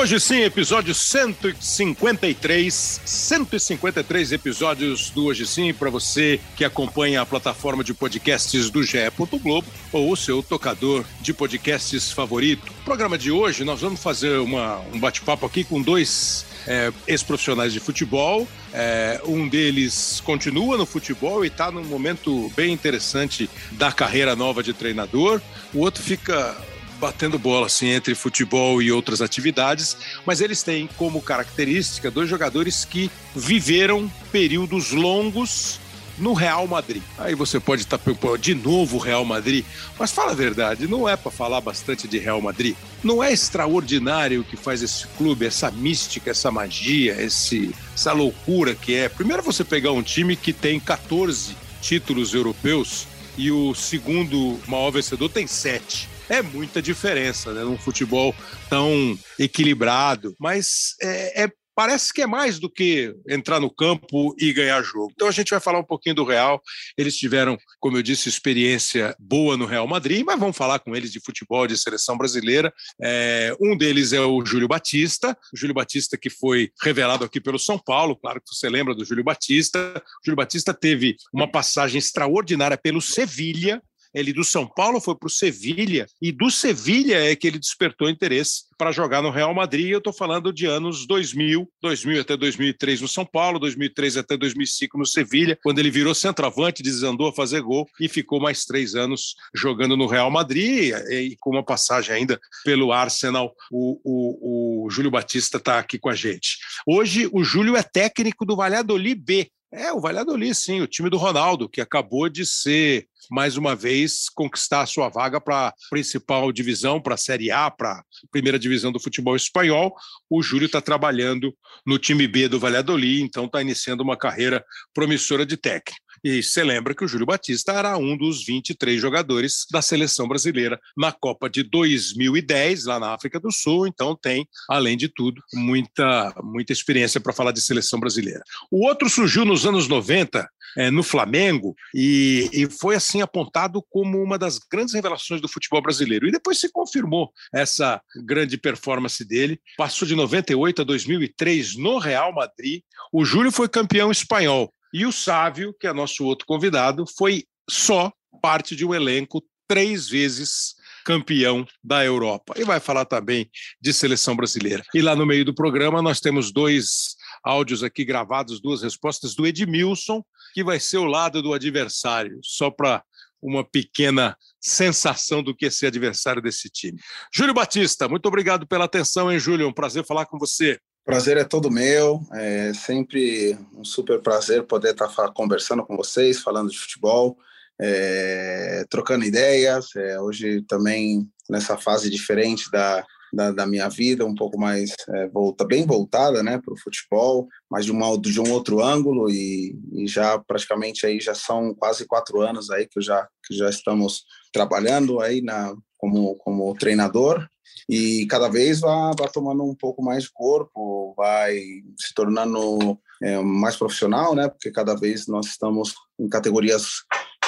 Hoje sim, episódio 153, 153 episódios do Hoje Sim para você que acompanha a plataforma de podcasts do GE. Globo ou o seu tocador de podcasts favorito. No programa de hoje nós vamos fazer uma, um bate-papo aqui com dois é, ex-profissionais de futebol. É, um deles continua no futebol e está num momento bem interessante da carreira nova de treinador. O outro fica batendo bola assim entre futebol e outras atividades, mas eles têm como característica dois jogadores que viveram períodos longos no Real Madrid. Aí você pode estar preocupado de novo Real Madrid, mas fala a verdade, não é para falar bastante de Real Madrid. Não é extraordinário o que faz esse clube, essa mística, essa magia, esse, essa loucura que é. Primeiro você pegar um time que tem 14 títulos europeus e o segundo maior vencedor tem sete é muita diferença, né? Num futebol tão equilibrado. Mas é, é parece que é mais do que entrar no campo e ganhar jogo. Então a gente vai falar um pouquinho do Real. Eles tiveram, como eu disse, experiência boa no Real Madrid, mas vamos falar com eles de futebol, de seleção brasileira. É, um deles é o Júlio Batista, o Júlio Batista que foi revelado aqui pelo São Paulo, claro que você lembra do Júlio Batista. O Júlio Batista teve uma passagem extraordinária pelo Sevilha, ele do São Paulo foi para o Sevilha e do Sevilha é que ele despertou interesse para jogar no Real Madrid. Eu estou falando de anos 2000, 2000 até 2003 no São Paulo, 2003 até 2005 no Sevilha, quando ele virou centroavante, desandou a fazer gol e ficou mais três anos jogando no Real Madrid e com uma passagem ainda pelo Arsenal. O, o, o Júlio Batista está aqui com a gente. Hoje o Júlio é técnico do Valladolid B. É, o Valladolid, sim, o time do Ronaldo, que acabou de ser mais uma vez conquistar a sua vaga para a principal divisão, para a Série A, para a primeira divisão do futebol espanhol. O Júlio está trabalhando no time B do Valladolid, então está iniciando uma carreira promissora de técnico. E você lembra que o Júlio Batista era um dos 23 jogadores da seleção brasileira na Copa de 2010, lá na África do Sul. Então tem, além de tudo, muita, muita experiência para falar de seleção brasileira. O outro surgiu nos anos 90, é, no Flamengo, e, e foi assim apontado como uma das grandes revelações do futebol brasileiro. E depois se confirmou essa grande performance dele. Passou de 98 a 2003 no Real Madrid. O Júlio foi campeão espanhol e o Sávio, que é nosso outro convidado, foi só parte de um elenco três vezes campeão da Europa. E vai falar também de seleção brasileira. E lá no meio do programa nós temos dois áudios aqui gravados, duas respostas do Edmilson, que vai ser o lado do adversário, só para uma pequena sensação do que é ser adversário desse time. Júlio Batista, muito obrigado pela atenção, hein, Júlio? Um prazer falar com você. Prazer é todo meu, é sempre um super prazer poder estar conversando com vocês, falando de futebol, é, trocando ideias. É, hoje também nessa fase diferente da, da, da, minha vida, um pouco mais é, volta, bem voltada né, para o futebol, mas de, uma, de um outro ângulo e, e, já praticamente aí já são quase quatro anos aí que já, que já estamos trabalhando aí na, como, como treinador e cada vez vai, vai tomando um pouco mais de corpo, vai se tornando é, mais profissional, né? Porque cada vez nós estamos em categorias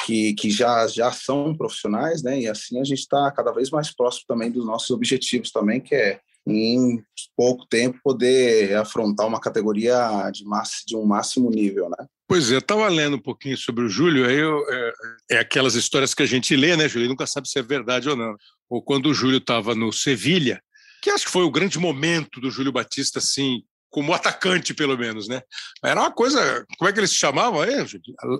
que, que já, já são profissionais, né? E assim a gente está cada vez mais próximo também dos nossos objetivos também, que é em pouco tempo poder afrontar uma categoria de, massa, de um máximo nível, né? Pois é, eu estava lendo um pouquinho sobre o Júlio, aí eu, é, é, aquelas histórias que a gente lê, né, Júlio? Nunca sabe se é verdade ou não. Ou quando o Júlio estava no Sevilha, que acho que foi o grande momento do Júlio Batista, assim, como atacante, pelo menos, né? Era uma coisa, como é que eles se chamavam aí,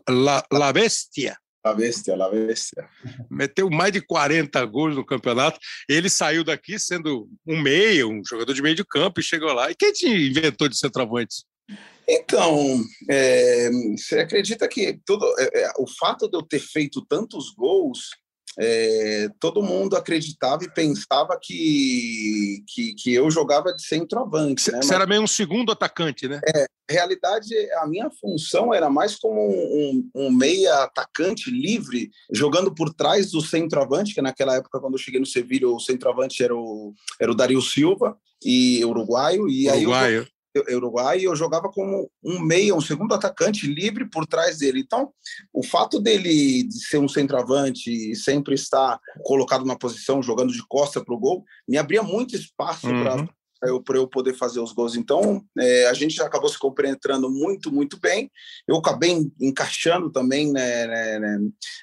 La, La Bestia. La Bestia, La Bestia. Meteu mais de 40 gols no campeonato. Ele saiu daqui sendo um meio, um jogador de meio de campo e chegou lá. E quem te inventou de centroavante? Então, é, você acredita que tudo, é, é, o fato de eu ter feito tantos gols, é, todo mundo acreditava e pensava que, que, que eu jogava de centroavante. Você né? era meio um segundo atacante, né? É, realidade, a minha função era mais como um, um, um, meia atacante livre, jogando por trás do centroavante, que naquela época, quando eu cheguei no Sevilha, o centroavante era o, era o Dario Silva, e uruguaio. E uruguaio. aí eu, Uruguai e eu jogava como um meia, um segundo atacante livre por trás dele. Então, o fato dele de ser um centroavante e sempre estar colocado na posição, jogando de costa para o gol, me abria muito espaço uhum. para eu poder fazer os gols. Então, é, a gente acabou se compreendendo muito, muito bem. Eu acabei encaixando também né, né, né,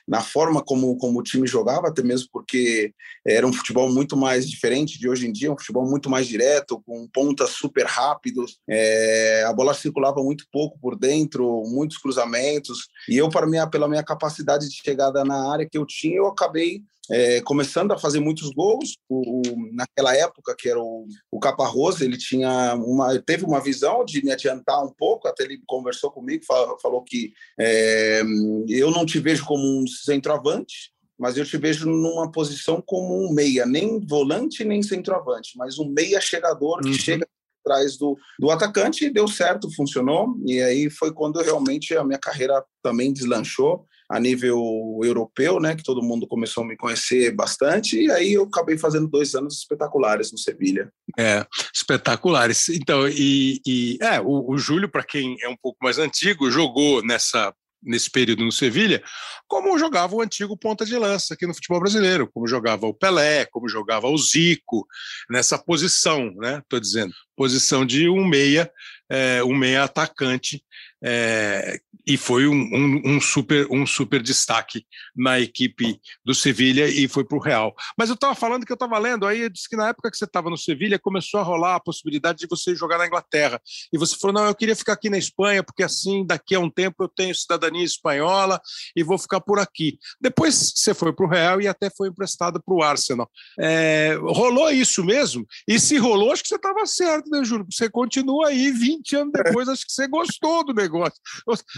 na forma como, como o time jogava, até mesmo porque era um futebol muito mais diferente de hoje em dia, um futebol muito mais direto, com pontas super rápidos. É, a bola circulava muito pouco por dentro, muitos cruzamentos. E eu, para minha, pela minha capacidade de chegada na área que eu tinha, eu acabei é, começando a fazer muitos gols. O, o, naquela época, que era o, o Caparroso, ele tinha uma, teve uma visão de me adiantar um pouco, até ele conversou comigo, falou, falou que é, eu não te vejo como um centroavante, mas eu te vejo numa posição como um meia, nem volante nem centroavante, mas um meia chegador que uhum. chega atrás do, do atacante e deu certo, funcionou. E aí foi quando realmente a minha carreira também deslanchou a nível europeu, né, que todo mundo começou a me conhecer bastante, e aí eu acabei fazendo dois anos espetaculares no Sevilha. É, espetaculares. Então, e, e é, o, o Júlio, para quem é um pouco mais antigo, jogou nessa nesse período no Sevilha, como jogava o antigo ponta de lança aqui no futebol brasileiro, como jogava o Pelé, como jogava o Zico, nessa posição, né? Estou dizendo, posição de um meia, é, um meia atacante é, e foi um, um, um, super, um super destaque na equipe do Sevilha e foi para o Real. Mas eu estava falando que eu estava lendo, aí eu disse que na época que você estava no Sevilha começou a rolar a possibilidade de você jogar na Inglaterra. E você falou: não, eu queria ficar aqui na Espanha, porque assim daqui a um tempo eu tenho cidadania espanhola e vou ficar por aqui. Depois você foi para o Real e até foi emprestado para o Arsenal. É, rolou isso mesmo? E se rolou, acho que você estava certo, né, Júlio? Você continua aí 20 anos depois, acho que você gostou do negócio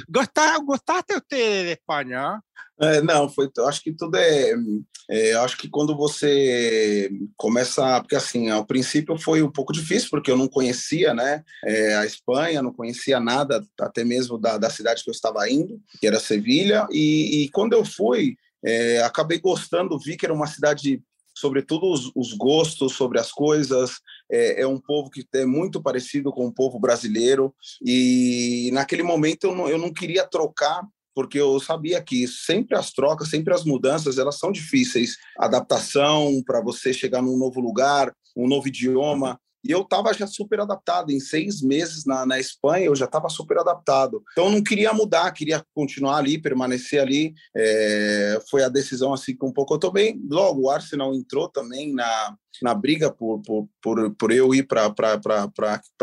Gostar, gostar de ter espanhol? É, não, foi. Acho que tudo é, é. Acho que quando você começa, porque assim, ao princípio foi um pouco difícil porque eu não conhecia, né, é, a Espanha, não conhecia nada, até mesmo da, da cidade que eu estava indo, que era Sevilha, e, e quando eu fui, é, acabei gostando, vi que era uma cidade sobretudo os, os, gostos sobre as coisas. É, é, um povo que é muito parecido com o povo brasileiro. E naquele momento eu não, eu não queria trocar porque eu sabia que sempre as trocas, sempre as mudanças, elas são difíceis. Adaptação para você chegar num novo lugar, um novo idioma. E eu estava já super adaptado. Em seis meses na, na Espanha, eu já estava super adaptado. Então, não queria mudar, queria continuar ali, permanecer ali. É, foi a decisão assim que um pouco eu tomei. Logo, o Arsenal entrou também na, na briga por, por, por, por eu ir para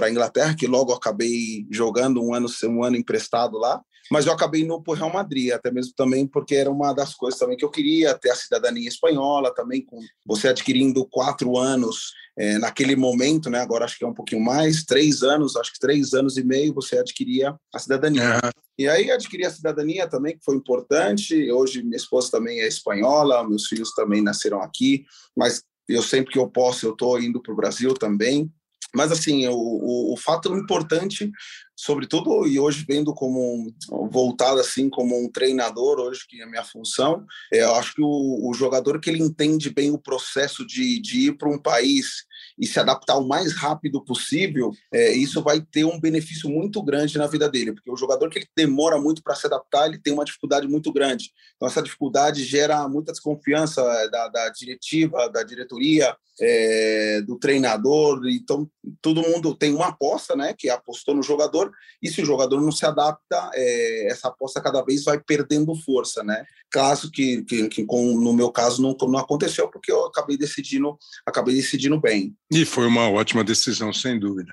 a Inglaterra, que logo acabei jogando um ano, um ano emprestado lá mas eu acabei indo para o Real Madrid, até mesmo também porque era uma das coisas também que eu queria, ter a cidadania espanhola também, com você adquirindo quatro anos é, naquele momento, né? Agora acho que é um pouquinho mais, três anos, acho que três anos e meio você adquiria a cidadania. Uhum. E aí adquiri a cidadania também, que foi importante. Hoje minha esposa também é espanhola, meus filhos também nasceram aqui, mas eu sempre que eu posso eu estou indo para o Brasil também. Mas assim, o, o, o fato importante sobretudo e hoje vendo como um, voltado assim como um treinador hoje que é a minha função é, eu acho que o, o, jogador que ele entende bem o processo de, de ir para um país e se adaptar o mais rápido possível, é, isso vai ter um benefício muito grande na vida dele, porque o jogador que ele demora muito para se adaptar, ele tem uma dificuldade muito grande. Então, essa dificuldade gera muita desconfiança é, da, da diretiva, da diretoria, é, do treinador. Então, todo mundo tem uma aposta, né, que apostou no jogador, e se o jogador não se adapta, é, essa aposta cada vez vai perdendo força, né? Caso que, que, que com, no meu caso não, não aconteceu, porque eu acabei decidindo, acabei decidindo bem. E foi uma ótima decisão, sem dúvida.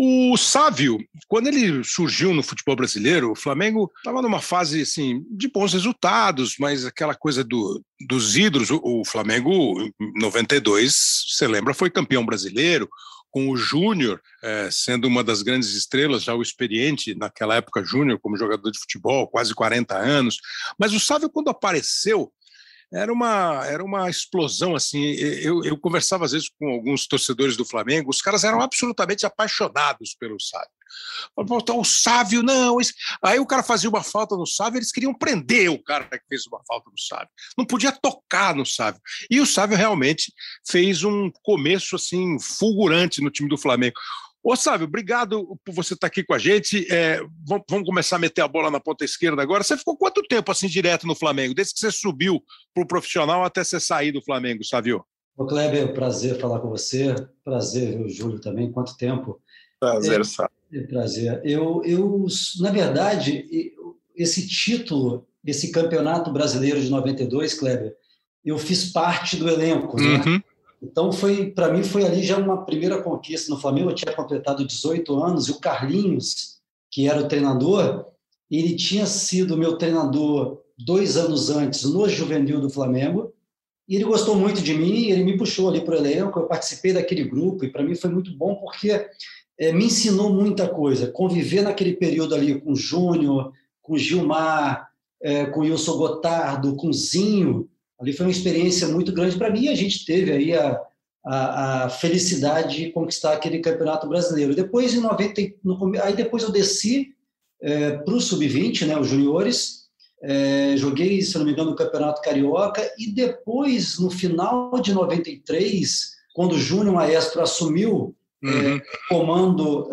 O Sávio, quando ele surgiu no futebol brasileiro, o Flamengo estava numa fase assim, de bons resultados, mas aquela coisa do, dos ídolos. O, o Flamengo, em 92, você lembra, foi campeão brasileiro, com o Júnior é, sendo uma das grandes estrelas, já o experiente naquela época Júnior como jogador de futebol, quase 40 anos. Mas o Sávio, quando apareceu, era uma, era uma explosão assim. Eu, eu conversava às vezes com alguns torcedores do Flamengo, os caras eram absolutamente apaixonados pelo Sávio. O Sávio, não. Aí o cara fazia uma falta no Sávio, eles queriam prender o cara que fez uma falta no Sávio. Não podia tocar no Sávio. E o Sávio realmente fez um começo assim fulgurante no time do Flamengo. Ô, Sávio, obrigado por você estar aqui com a gente. É, vamos, vamos, começar a meter a bola na ponta esquerda agora. Você ficou quanto tempo assim direto no Flamengo? Desde que você subiu para o profissional até você sair do Flamengo, Sávio? Ô Kleber, prazer falar com você. Prazer ver o Júlio também. Quanto tempo? Prazer, é, sabe. É prazer. Eu, eu, na verdade, esse título, esse campeonato brasileiro de 92, Kleber, eu fiz parte do elenco, né? Então foi, para mim, foi ali já uma primeira conquista no Flamengo. Eu tinha completado 18 anos e o Carlinhos, que era o treinador, ele tinha sido meu treinador dois anos antes no juvenil do Flamengo. E ele gostou muito de mim, ele me puxou ali para o elenco. Eu participei daquele grupo e para mim foi muito bom porque é, me ensinou muita coisa. Conviver naquele período ali com o Júnior, com o Gilmar, é, com o Wilson Gotardo, com o Zinho, ali foi uma experiência muito grande para mim. A gente teve aí a, a, a, felicidade de conquistar aquele campeonato brasileiro. Depois, em 90, no, aí depois eu desci é, para o sub-20, né, os juniores. É, joguei, se não me engano, no Campeonato Carioca e depois, no final de 93, quando o Júnior Maestro assumiu é, uhum. é, comando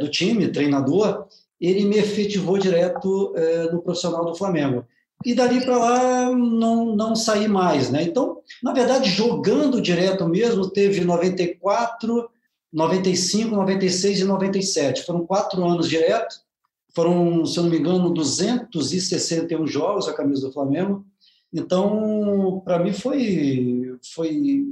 do time, treinador, ele me efetivou direto é, no profissional do Flamengo. E dali para lá não, não saí mais. Né? Então, na verdade, jogando direto mesmo, teve 94, 95, 96 e 97. Foram quatro anos direto. Foram, se eu não me engano, 261 jogos a camisa do Flamengo. Então, para mim foi, foi,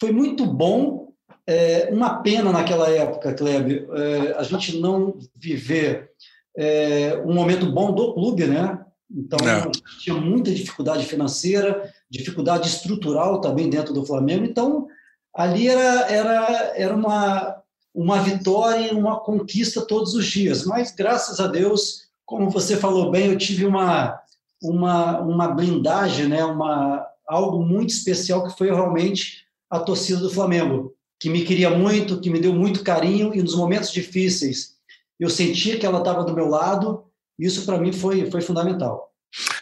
foi muito bom é, uma pena naquela época, Kleber, é, a gente não viver é, um momento bom do clube, né? Então, não. tinha muita dificuldade financeira, dificuldade estrutural também dentro do Flamengo. Então, ali era, era, era uma, uma vitória e uma conquista todos os dias. Mas, graças a Deus, como você falou bem, eu tive uma, uma, uma blindagem, né? uma, algo muito especial que foi realmente a torcida do Flamengo que me queria muito, que me deu muito carinho e nos momentos difíceis eu sentia que ela estava do meu lado. Isso para mim foi foi fundamental.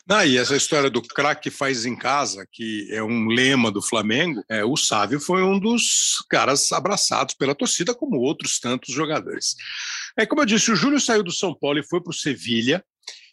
Não, e essa história do craque faz em casa, que é um lema do Flamengo, é, o Sávio foi um dos caras abraçados pela torcida, como outros tantos jogadores. É como eu disse, o Júlio saiu do São Paulo e foi para o Sevilha,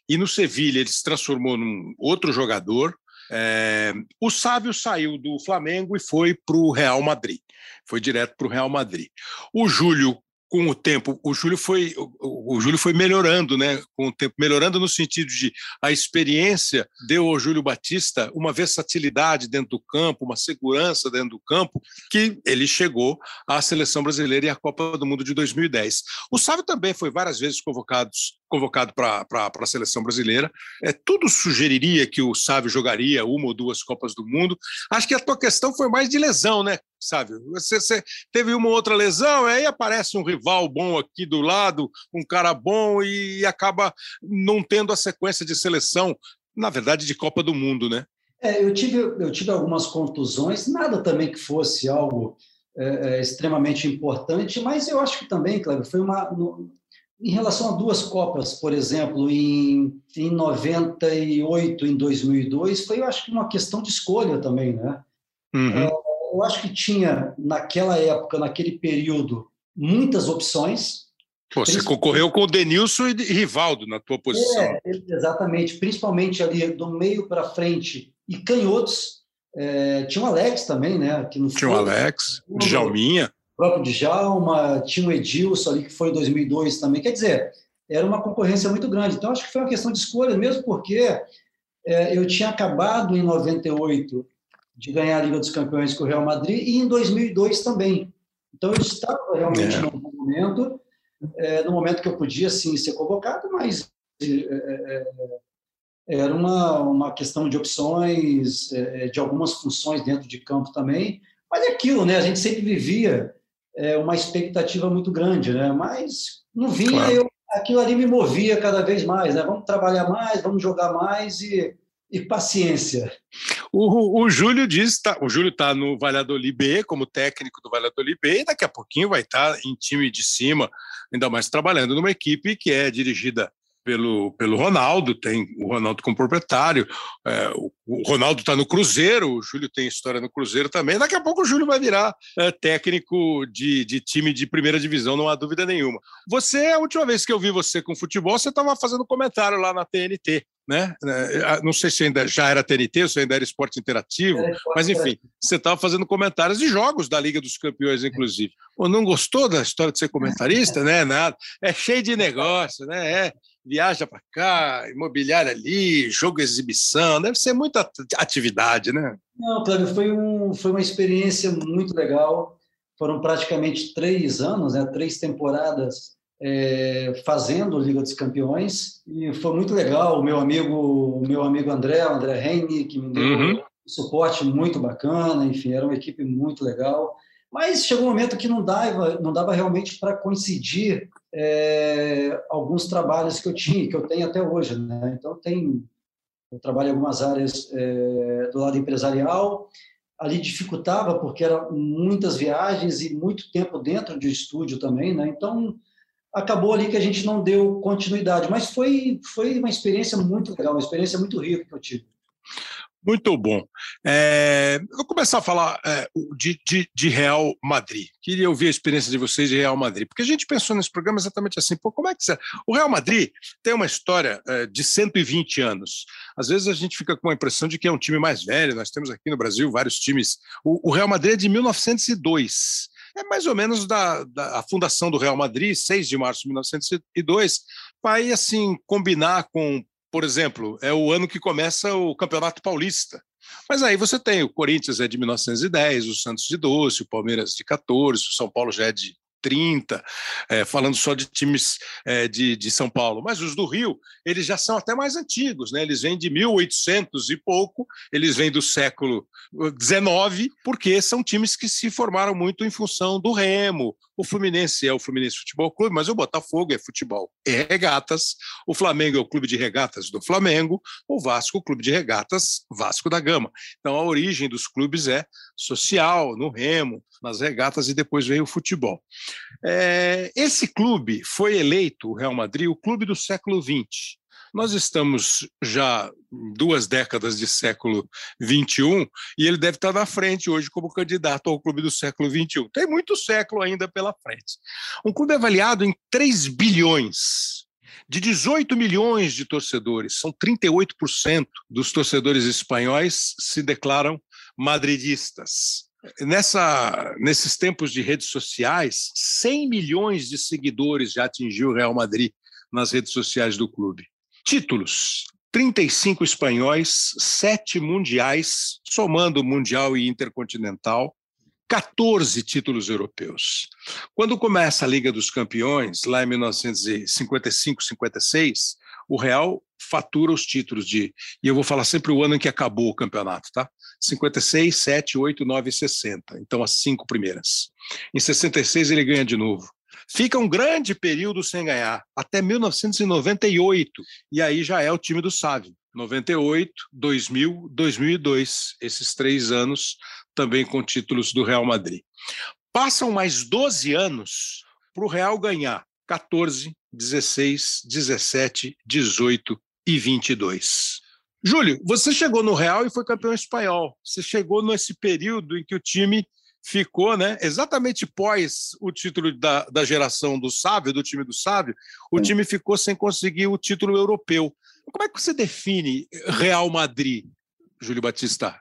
e no Sevilha ele se transformou num outro jogador. É, o Sávio saiu do Flamengo e foi para o Real Madrid foi direto para o Real Madrid. O Júlio com o tempo, o Júlio foi o, o, Júlio foi melhorando, né? Com o tempo melhorando no sentido de a experiência deu ao Júlio Batista uma versatilidade dentro do campo, uma segurança dentro do campo, que ele chegou à seleção brasileira e à Copa do Mundo de 2010. O Sávio também foi várias vezes convocados convocado para a seleção brasileira. É, tudo sugeriria que o Sávio jogaria uma ou duas Copas do Mundo. Acho que a tua questão foi mais de lesão, né, Sávio? Você, você teve uma outra lesão, aí aparece um rival bom aqui do lado, um cara bom, e acaba não tendo a sequência de seleção, na verdade, de Copa do Mundo, né? É, eu tive, eu tive algumas contusões, nada também que fosse algo é, é extremamente importante, mas eu acho que também, Cleber, foi uma. No, em relação a duas Copas, por exemplo, em, em 98 em 2002, foi, eu acho que uma questão de escolha também, né? Uhum. É, eu acho que tinha, naquela época, naquele período, muitas opções. Pô, você concorreu com o Denilson e Rivaldo na tua posição. É, exatamente, principalmente ali do meio para frente e canhotos. É, tinha o Alex também, né? Que tinha o Alex, o Djalminha próprio Djalma, tinha o Edilson ali, que foi em 2002 também. Quer dizer, era uma concorrência muito grande. Então, acho que foi uma questão de escolha mesmo, porque é, eu tinha acabado em 98 de ganhar a Liga dos Campeões com o Real Madrid e em 2002 também. Então, eu estava realmente é. num momento, é, no momento que eu podia, sim, ser convocado, mas é, é, é, era uma, uma questão de opções, de algumas funções dentro de campo também. Mas é aquilo, né? A gente sempre vivia é, uma expectativa muito grande, né? Mas não vinha, claro. eu, aquilo ali me movia cada vez mais, né? Vamos trabalhar mais, vamos jogar mais e, e paciência. O, o Júlio diz, tá, o Júlio está no Valladolid B como técnico do Valladolid B e daqui a pouquinho vai estar tá em time de cima, ainda mais trabalhando numa equipe que é dirigida pelo, pelo Ronaldo, tem o Ronaldo como proprietário, é, o, o, Ronaldo está no Cruzeiro, o Júlio tem história no Cruzeiro também. Daqui a pouco o Júlio vai virar é, técnico de, de time de primeira divisão, não há dúvida nenhuma. Você, a última vez que eu vi você com futebol, você estava fazendo comentário lá na TNT né? É, não sei se ainda já era TNT, se ainda era esporte interativo, era esporte mas enfim, você estava fazendo comentários de jogos da Liga dos Campeões, inclusive. Ou não gostou da história de ser comentarista, né? Nada. É cheio de negócio, né? É, viaja para cá, imobiliário ali, jogo exibição, deve ser muita atividade, né? Não, Cláudio, foi, um, foi uma experiência muito legal. Foram praticamente três anos, né? Três temporadas é, fazendo Liga dos Campeões e foi muito legal. O meu amigo, o meu amigo André, o André Reine, que me deu uhum. um suporte muito bacana. Enfim, era uma equipe muito legal. Mas chegou um momento que não dava, não dava realmente para coincidir é, alguns trabalhos que eu tinha, que eu tenho até hoje. Né? Então, tem, eu trabalho em algumas áreas é, do lado empresarial. Ali dificultava porque eram muitas viagens e muito tempo dentro de estúdio também, né? Então acabou ali que a gente não deu continuidade, mas foi, foi uma experiência muito legal, uma experiência muito rica que eu tive. Muito bom. É, vou começar a falar é, de, de, de, Real Madrid. Queria ouvir a experiência de vocês de Real Madrid, porque a gente pensou nesse programa exatamente assim: pô, como é que você. O Real Madrid tem uma história é, de 120 anos. Às vezes a gente fica com a impressão de que é um time mais velho. Nós temos aqui no Brasil vários times. O, o Real Madrid é de 1902 é mais ou menos da, da a fundação do Real Madrid, 6 de março de 1902, vai assim combinar com, por exemplo, é o ano que começa o Campeonato Paulista. Mas aí você tem o Corinthians é de 1910, o Santos de 12, o Palmeiras de 14, o São Paulo já é de 30, é, falando só de times é, de, de São Paulo. Mas os do Rio, eles já são até mais antigos, né? Eles vêm de 1800 e pouco, eles vêm do século XIX, porque são times que se formaram muito em função do remo. O Fluminense é o Fluminense Futebol Clube, mas o Botafogo é futebol e regatas. O Flamengo é o clube de regatas do Flamengo. O Vasco, o clube de regatas Vasco da Gama. Então a origem dos clubes é social, no remo, nas regatas e depois veio o futebol. É, esse clube foi eleito, o Real Madrid, o clube do século XX. Nós estamos já duas décadas de século XXI e ele deve estar na frente hoje como candidato ao clube do século XXI. Tem muito século ainda pela frente. Um clube avaliado em 3 bilhões de 18 milhões de torcedores, são 38% dos torcedores espanhóis se declaram madridistas. Nessa, nesses tempos de redes sociais, 100 milhões de seguidores já atingiu o Real Madrid nas redes sociais do clube. Títulos: 35 espanhóis, 7 mundiais, somando Mundial e Intercontinental, 14 títulos europeus. Quando começa a Liga dos Campeões, lá em 1955-56, o Real fatura os títulos de. E eu vou falar sempre o ano em que acabou o campeonato, tá? 56, 7, 8, 9 e 60. Então, as cinco primeiras. Em 66, ele ganha de novo. Fica um grande período sem ganhar, até 1998. E aí já é o time do Sávio. 98, 2000, 2002. Esses três anos também com títulos do Real Madrid. Passam mais 12 anos para o Real ganhar 14, 16, 17, 18 e 22. Júlio, você chegou no Real e foi campeão espanhol. Você chegou nesse período em que o time ficou, né, exatamente pós o título da, da geração do Sábio, do time do Sábio, o time ficou sem conseguir o título europeu. Como é que você define Real Madrid, Júlio Batista?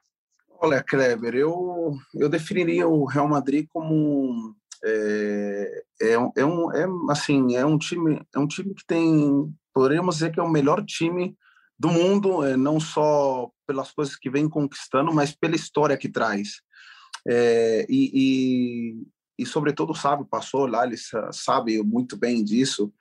Olha, Kleber, eu, eu definiria o Real Madrid como é, é, é, um, é assim é um time é um time que tem poderíamos dizer que é o melhor time do mundo, é, não só pelas coisas que vem conquistando, mas pela história que traz. É, e, e, e, sobretudo, Sábio passou lá, ele sabe muito bem disso.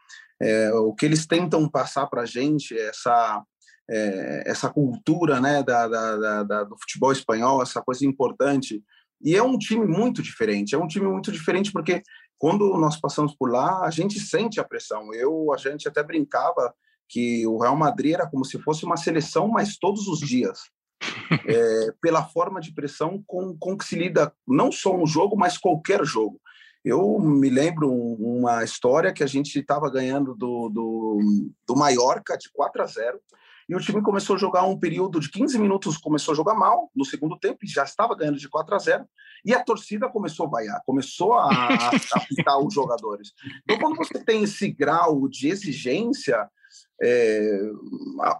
É, o que eles tentam passar para a gente, essa, é, essa cultura né, da, da, da, do futebol espanhol, essa coisa importante. E é um time muito diferente, é um time muito diferente porque quando nós passamos por lá, a gente sente a pressão. Eu, a gente até brincava que o Real Madrid era como se fosse uma seleção, mas todos os dias. É, pela forma de pressão com, com que se lida não só um jogo, mas qualquer jogo. Eu me lembro uma história que a gente estava ganhando do, do, do Mallorca de 4 a 0 e o time começou a jogar um período de 15 minutos, começou a jogar mal no segundo tempo, e já estava ganhando de 4 a 0 e a torcida começou a vaiar, começou a, a pitar os jogadores. Então, quando você tem esse grau de exigência, é,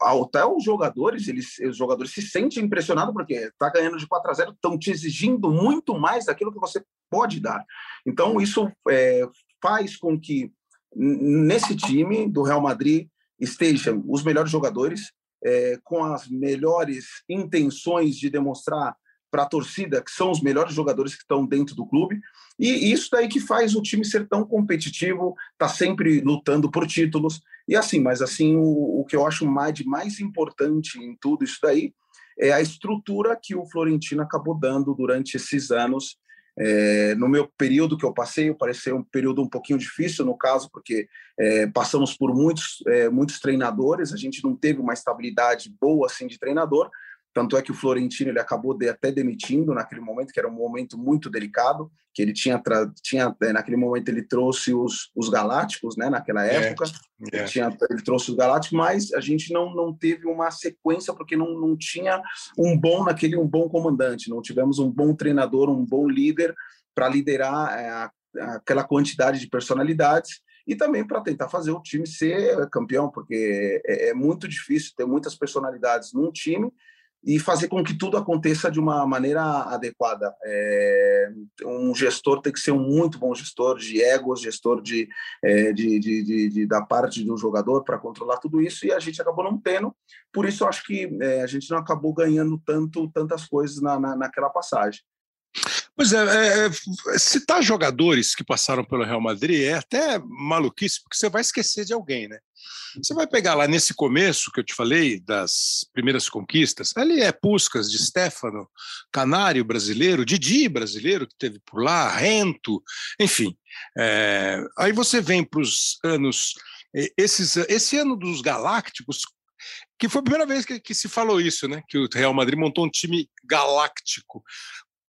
até os jogadores, eles, os jogadores se sentem impressionados porque está ganhando de 4 a 0, estão te exigindo muito mais daquilo que você pode dar. Então, isso é, faz com que nesse time do Real Madrid estejam os melhores jogadores, é, com as melhores intenções de demonstrar para a torcida que são os melhores jogadores que estão dentro do clube. E isso daí que faz o time ser tão competitivo, tá sempre lutando por títulos. E assim, mas assim, o, o que eu acho mais, de mais importante em tudo isso daí é a estrutura que o Florentino acabou dando durante esses anos. É, no meu período que eu passei, pareceu um período um pouquinho difícil, no caso, porque é, passamos por muitos, é, muitos treinadores, a gente não teve uma estabilidade boa assim de treinador, tanto é que o Florentino ele acabou de, até demitindo naquele momento, que era um momento muito delicado, que ele tinha, tinha é, naquele momento ele trouxe os, os Galácticos, né, naquela é, época, é, é. Ele, tinha, ele trouxe os Galácticos, mas a gente não, não teve uma sequência porque não, não tinha um bom naquele um bom comandante, não tivemos um bom treinador, um bom líder para liderar é, a, aquela quantidade de personalidades e também para tentar fazer o time ser campeão, porque é, é muito difícil ter muitas personalidades num time e fazer com que tudo aconteça de uma maneira adequada. É, um gestor tem que ser um muito bom gestor de egos, gestor de, é, de, de, de, da parte do jogador para controlar tudo isso, e a gente acabou não tendo. Por isso, acho que é, a gente não acabou ganhando tanto tantas coisas na, na, naquela passagem. Pois é, é, é, citar jogadores que passaram pelo Real Madrid é até maluquice, porque você vai esquecer de alguém, né? Você vai pegar lá nesse começo que eu te falei, das primeiras conquistas, ali é Puscas de Stefano, Canário brasileiro, Didi brasileiro que teve por lá, Rento, enfim. É, aí você vem para os anos. Esses, esse ano dos Galácticos, que foi a primeira vez que, que, se falou isso, né? Que o Real Madrid montou um time galáctico.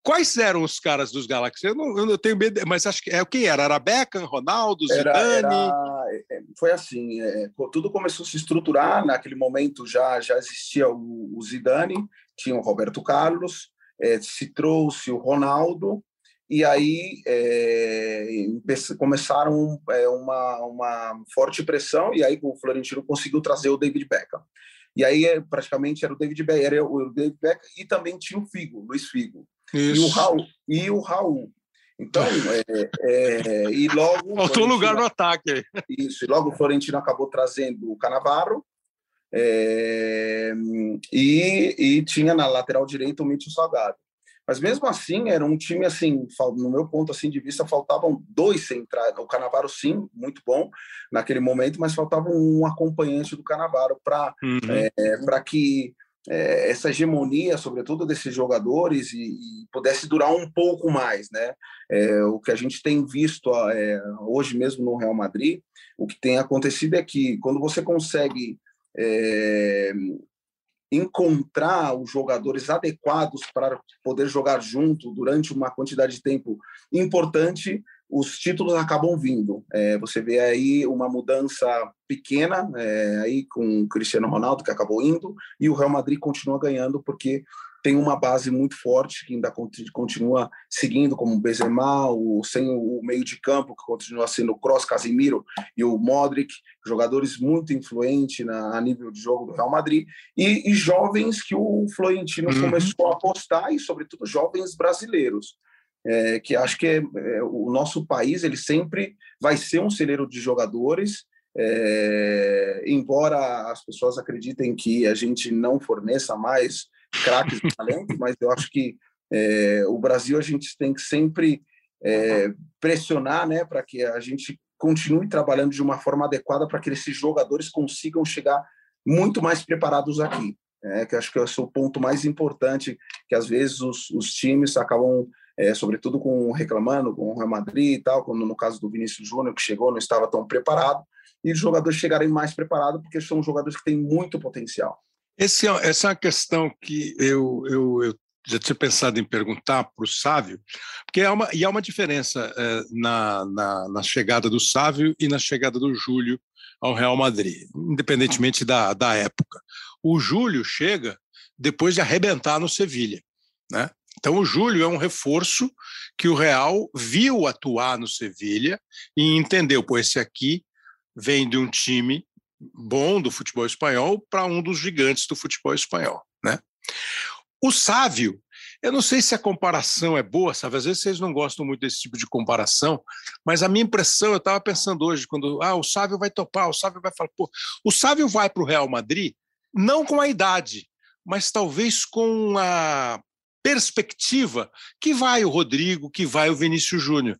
Quais eram os caras dos Galáxias? Eu não, eu não tenho medo, mas acho que é o que era? Era Beckham, Ronaldo, Zidane? Era, era, é, foi assim, é, tudo começou a se estruturar, naquele momento já, já existia o, o Zidane, tinha o Roberto Carlos, é, se trouxe o Ronaldo, e aí é, começaram é, uma, uma forte pressão, e aí o Florentino conseguiu trazer o David Beckham. E aí é, praticamente era o David Beckham, era o David Beckham e também tinha o Figo, Luiz Figo. Isso. E o Raul. E o Raul. Então, é, é, e logo. Faltou lugar no ataque. Isso, e logo o Florentino acabou trazendo o Canavaro. É, e, e tinha na lateral direita o Mitchell Salgado. Mas mesmo assim, era um time assim, no meu ponto assim de vista, faltavam dois centrais. O Canavaro, sim, muito bom naquele momento, mas faltava um acompanhante do Canavaro para uhum. é, que é, essa hegemonia, sobretudo desses jogadores, e, e, pudesse durar um pouco mais, né? É, o que a gente tem visto é, hoje mesmo no Real Madrid, o que tem acontecido é que quando você consegue é, encontrar os jogadores adequados para poder jogar junto durante uma quantidade de tempo importante, os títulos acabam vindo. É, você vê aí uma mudança pequena, é, aí com o Cristiano Ronaldo, que acabou indo, e o Real Madrid continua ganhando, porque tem uma base muito forte, que ainda continua seguindo, como o Benzema, o, sem o meio de campo, que continua sendo o Kroos, Casemiro e o Modric, jogadores muito influentes na, a nível de jogo do Real Madrid, e, e jovens que o Florentino uhum. começou a apostar, e sobretudo jovens brasileiros é, que acho que é, é, o nosso país ele sempre vai ser um celeiro de jogadores, é, embora as pessoas acreditem que a gente não forneça mais craques de talento, mas eu acho que é, o Brasil a gente tem que sempre é, pressionar, né, para que a gente continue trabalhando de uma forma adequada para que esses jogadores consigam chegar muito mais preparados aqui. É, que acho que esse é o ponto mais importante, que às vezes os, os times acabam é, sobretudo com reclamando com o Real Madrid e tal, como no caso do Vinícius Júnior, que chegou, não estava tão preparado, e os jogadores chegarem mais preparados, porque são jogadores que têm muito potencial. Esse, é, essa é uma questão que eu, eu, eu já tinha pensado em perguntar para o Sávio, porque há uma, e há uma diferença é, na, na, na, chegada do Sávio e na chegada do Júlio ao Real Madrid, independentemente da, da época. O Júlio chega depois de arrebentar no Sevilha, né? Então o Júlio é um reforço que o Real viu atuar no Sevilha e entendeu, pô, esse aqui vem de um time bom do futebol espanhol para um dos gigantes do futebol espanhol, né? O Sávio, eu não sei se a comparação é boa, sabe? Às vezes vocês não gostam muito desse tipo de comparação, mas a minha impressão, eu estava pensando hoje, quando ah, o Sávio vai topar, o Sávio vai falar, pô, o Sávio vai para o Real Madrid, não com a idade, mas talvez com a perspectiva que vai o Rodrigo, que vai o Vinícius Júnior.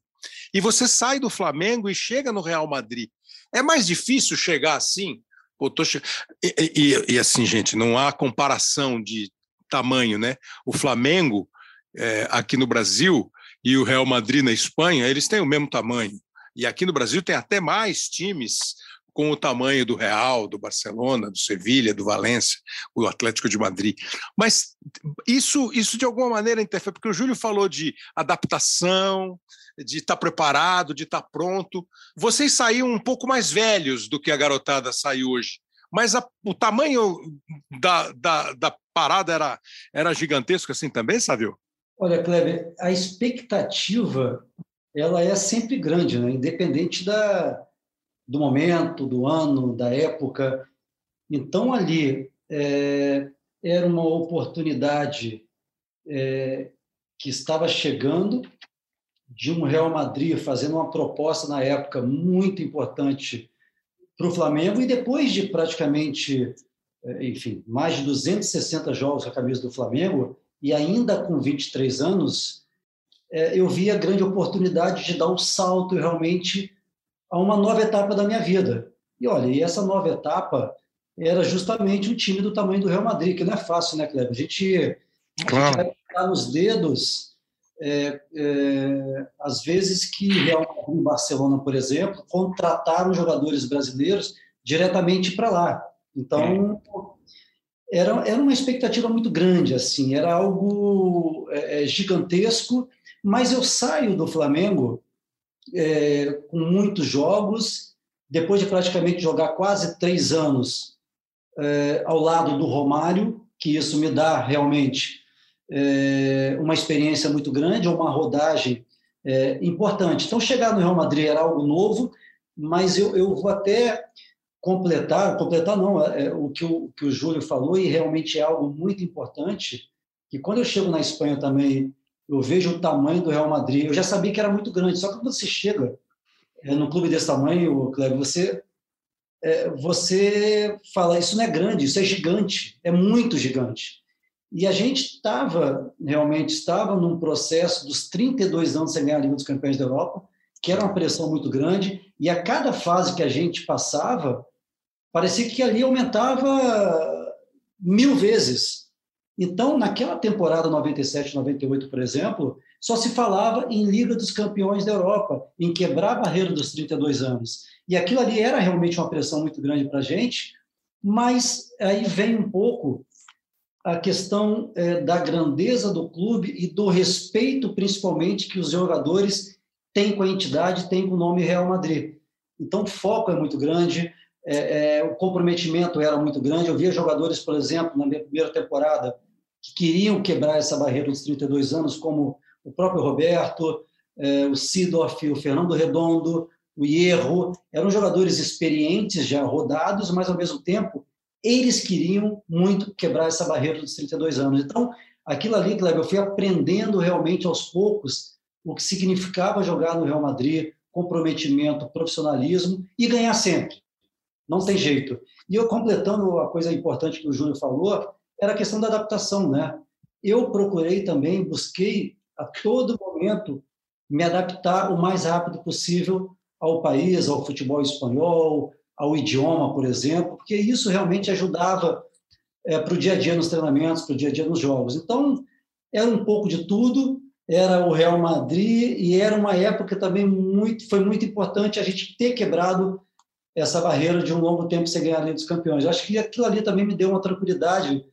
E você sai do Flamengo e chega no Real Madrid. É mais difícil chegar assim? Pô, che... e, e, e, assim, gente, não há comparação de tamanho, né? O Flamengo é, aqui no Brasil e o Real Madrid na Espanha, eles têm o mesmo tamanho. E aqui no Brasil tem até mais times com o tamanho do Real, do Barcelona, do Sevilha, do Valência, o Atlético de Madrid. Mas isso, isso de alguma maneira interfere, porque o Júlio falou de adaptação, de estar tá preparado, de estar tá pronto. Vocês saíram um pouco mais velhos do que a garotada sai hoje, mas a, o tamanho da, da, da, parada era, era gigantesco assim também, Savio? Olha, Kleber, a expectativa ela é sempre grande, né? independente da, do momento, do ano, da época. Então, ali é, era uma oportunidade é, que estava chegando de um Real Madrid fazendo uma proposta na época muito importante para o Flamengo e depois de praticamente, é, enfim, mais de 260 jogos com a camisa do Flamengo e ainda com 23 anos, é, eu vi a grande oportunidade de dar um salto realmente a uma nova etapa da minha vida. E olha, e essa nova etapa era justamente um time do tamanho do Real Madrid, que não é fácil, né, Kleber? A gente, claro. a gente vai ficar nos dedos, é, é, às vezes, que Real Madrid e Barcelona, por exemplo, contrataram jogadores brasileiros diretamente para lá. Então, era, era uma expectativa muito grande, assim, era algo é, é gigantesco, mas eu saio do Flamengo é, com muitos jogos, depois de praticamente jogar quase três anos é, ao lado do Romário, que isso me dá realmente é, uma experiência muito grande, uma rodagem é, importante. Então, chegar no Real Madrid era algo novo, mas eu, eu vou até completar, completar não, é, é, o, que o que o Júlio falou, e realmente é algo muito importante, que quando eu chego na Espanha também eu vejo o tamanho do Real Madrid. Eu já sabia que era muito grande, só que quando você chega é, no clube desse tamanho, Cleber, você é, você fala isso não é grande, isso é gigante, é muito gigante. E a gente estava realmente estava num processo dos 32 anos sem ganhar a Liga dos Campeões da Europa, que era uma pressão muito grande, e a cada fase que a gente passava, parecia que ali aumentava mil vezes então, naquela temporada 97, 98, por exemplo, só se falava em Liga dos Campeões da Europa, em quebrar a barreira dos 32 anos. E aquilo ali era realmente uma pressão muito grande para a gente, mas aí vem um pouco a questão é, da grandeza do clube e do respeito, principalmente, que os jogadores têm com a entidade, têm com o nome Real Madrid. Então, o foco é muito grande, é, é, o comprometimento era muito grande. Eu via jogadores, por exemplo, na minha primeira temporada, que queriam quebrar essa barreira dos 32 anos, como o próprio Roberto, é, o Sidorf, o Fernando Redondo, o Hierro, eram jogadores experientes, já rodados, mas ao mesmo tempo eles queriam muito quebrar essa barreira dos 32 anos. Então, aquilo ali, Kleber, eu fui aprendendo realmente aos poucos o que significava jogar no Real Madrid, comprometimento, profissionalismo e ganhar sempre. Não tem jeito. E eu completando a coisa importante que o Júnior falou, era a questão da adaptação, né? Eu procurei também, busquei a todo momento me adaptar o mais rápido possível ao país, ao futebol espanhol, ao idioma, por exemplo, porque isso realmente ajudava é, para o dia a dia nos treinamentos, para o dia a dia nos jogos. Então, era um pouco de tudo, era o Real Madrid e era uma época também muito, foi muito importante a gente ter quebrado essa barreira de um longo tempo sem ganhar a Liga dos Campeões. Eu acho que aquilo ali também me deu uma tranquilidade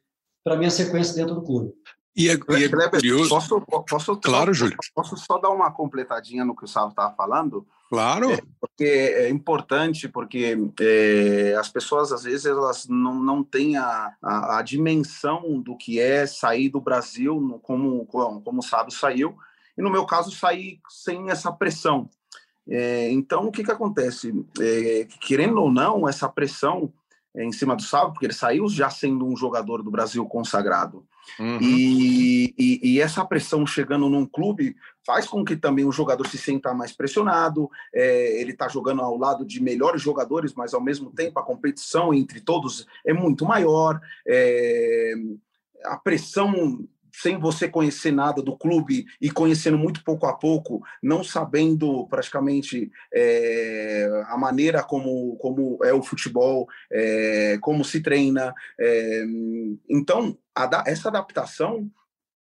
para minha sequência dentro do clube. E é, e é curioso. Posso, posso, claro, só, Júlio. Posso só dar uma completadinha no que o Sávio estava falando? Claro. É, porque é importante, porque é, as pessoas, às vezes, elas não, não têm a, a, a, dimensão do que é sair do Brasil, como, como, como o Sávio saiu, e no meu caso, sair sem essa pressão. É, então, o que, que acontece? É, querendo ou não, essa pressão em cima do Sábio, porque ele saiu já sendo um jogador do Brasil consagrado. Uhum. E, e, e, essa pressão chegando num clube faz com que também o jogador se sinta mais pressionado. É, ele está jogando ao lado de melhores jogadores, mas ao mesmo tempo a competição entre todos é muito maior. É, a pressão sem você conhecer nada do clube e conhecendo muito pouco a pouco, não sabendo praticamente é, a maneira como, como é o futebol, é, como se treina. É, então, a, essa adaptação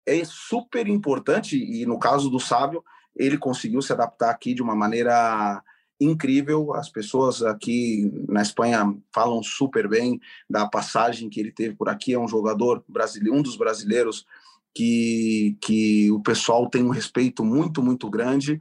é super importante e no caso do Sábio, ele conseguiu se adaptar aqui de uma maneira incrível. As pessoas aqui na Espanha falam super bem da passagem que ele teve por aqui. É um jogador brasileiro, um dos brasileiros que, que o pessoal tem um respeito muito, muito grande.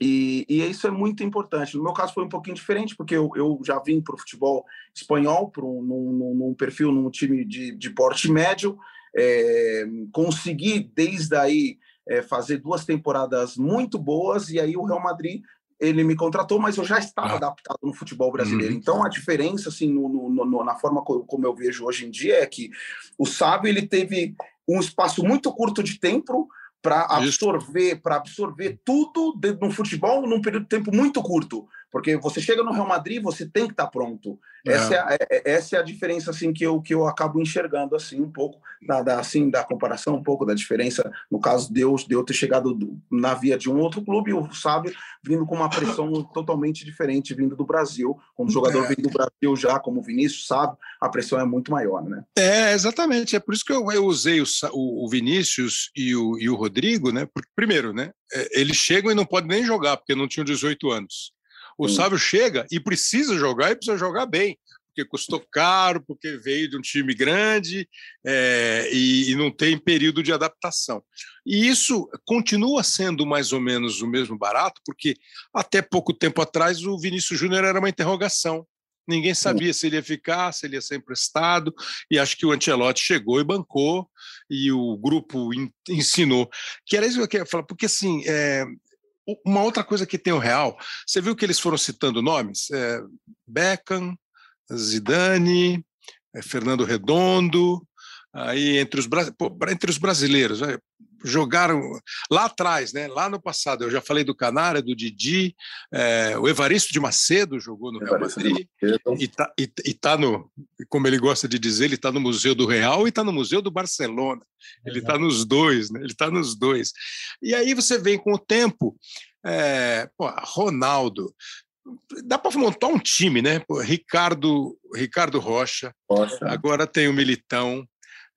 E, e, isso é muito importante. No meu caso foi um pouquinho diferente, porque eu, eu já vim para o futebol espanhol, para um, num, num, perfil, num time de, de porte médio. É, consegui, desde aí, é, fazer duas temporadas muito boas, e aí o Real Madrid ele me contratou, mas eu já estava ah. adaptado no futebol brasileiro. Uhum. Então a diferença, assim, no, no, no, na forma como eu vejo hoje em dia é que o Sábio ele teve um espaço muito curto de tempo para absorver, para absorver tudo no futebol num período de tempo muito curto. Porque você chega no Real Madrid, você tem que estar tá pronto. É. Essa, é a, é, é, essa é a diferença assim que eu, que eu acabo enxergando assim um pouco da, da assim da comparação, um pouco da diferença no caso de Deus de eu ter chegado na via de um outro clube, o Sábio vindo com uma pressão totalmente diferente vindo do Brasil. Como jogador é. vindo do Brasil já, como Vinícius sabe, a pressão é muito maior, né? É, exatamente. É por isso que eu, eu usei o, o, Vinícius e o, e o Rodrigo, né? Porque, primeiro, né? É, eles chegam e não podem nem jogar, porque não tinham 18 anos. O Sávio chega e precisa jogar e precisa jogar bem, porque custou caro, porque veio de um time grande é, e, e, não tem período de adaptação. E isso continua sendo mais ou menos o mesmo barato, porque até pouco tempo atrás o Vinícius Júnior era uma interrogação. Ninguém sabia se ele ia ficar, se ele ia ser emprestado, e acho que o Ancelotti chegou e bancou, e o grupo ensinou. Que era isso que eu queria falar, porque assim, é, uma outra coisa que tem o Real, você viu que eles foram citando nomes? É, Beckham, Zidane, é, Fernando Redondo, aí entre os, pô, entre os brasileiros? Jogaram lá atrás, né? lá no passado. Eu já falei do Canária, do Didi, é, o Evaristo de Macedo jogou no Real Madrid e está e, e tá no, como ele gosta de dizer, ele está no Museu do Real e está no Museu do Barcelona. Ele está nos dois, né? ele está nos dois. E aí você vem com o tempo, é, pô, Ronaldo, dá para montar um time, né? Pô, Ricardo, Ricardo Rocha, Rocha, agora tem o Militão,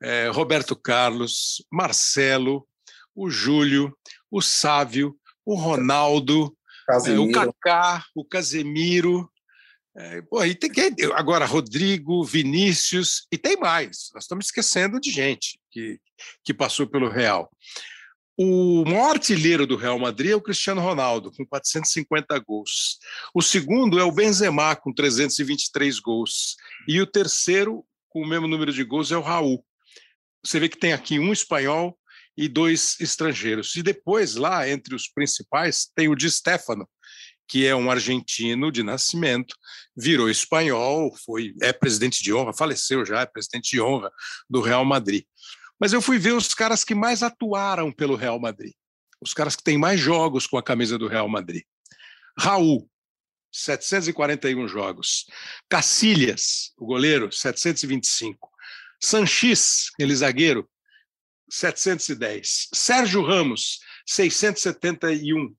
é, Roberto Carlos, Marcelo, o Júlio, o Sávio, o Ronaldo, é, o Kaká, o Casemiro. É, pô, e tem que, agora Rodrigo, Vinícius, e tem mais. Nós estamos esquecendo de gente que, que passou pelo Real. O maior artilheiro do Real Madrid é o Cristiano Ronaldo, com 450 gols. O segundo é o Benzema, com 323 gols. E o terceiro, com o mesmo número de gols, é o Raul. Você vê que tem aqui um espanhol e dois estrangeiros. E depois, lá entre os principais, tem o Di Stefano, que é um argentino de nascimento, virou espanhol, foi é presidente de honra, faleceu já, é presidente de honra do Real Madrid. Mas eu fui ver os caras que mais atuaram pelo Real Madrid, os caras que têm mais jogos com a camisa do Real Madrid. Raul, 741 jogos. Cacilhas, o goleiro, 725. Sanchis, aquele zagueiro, 710. Sérgio Ramos, 671.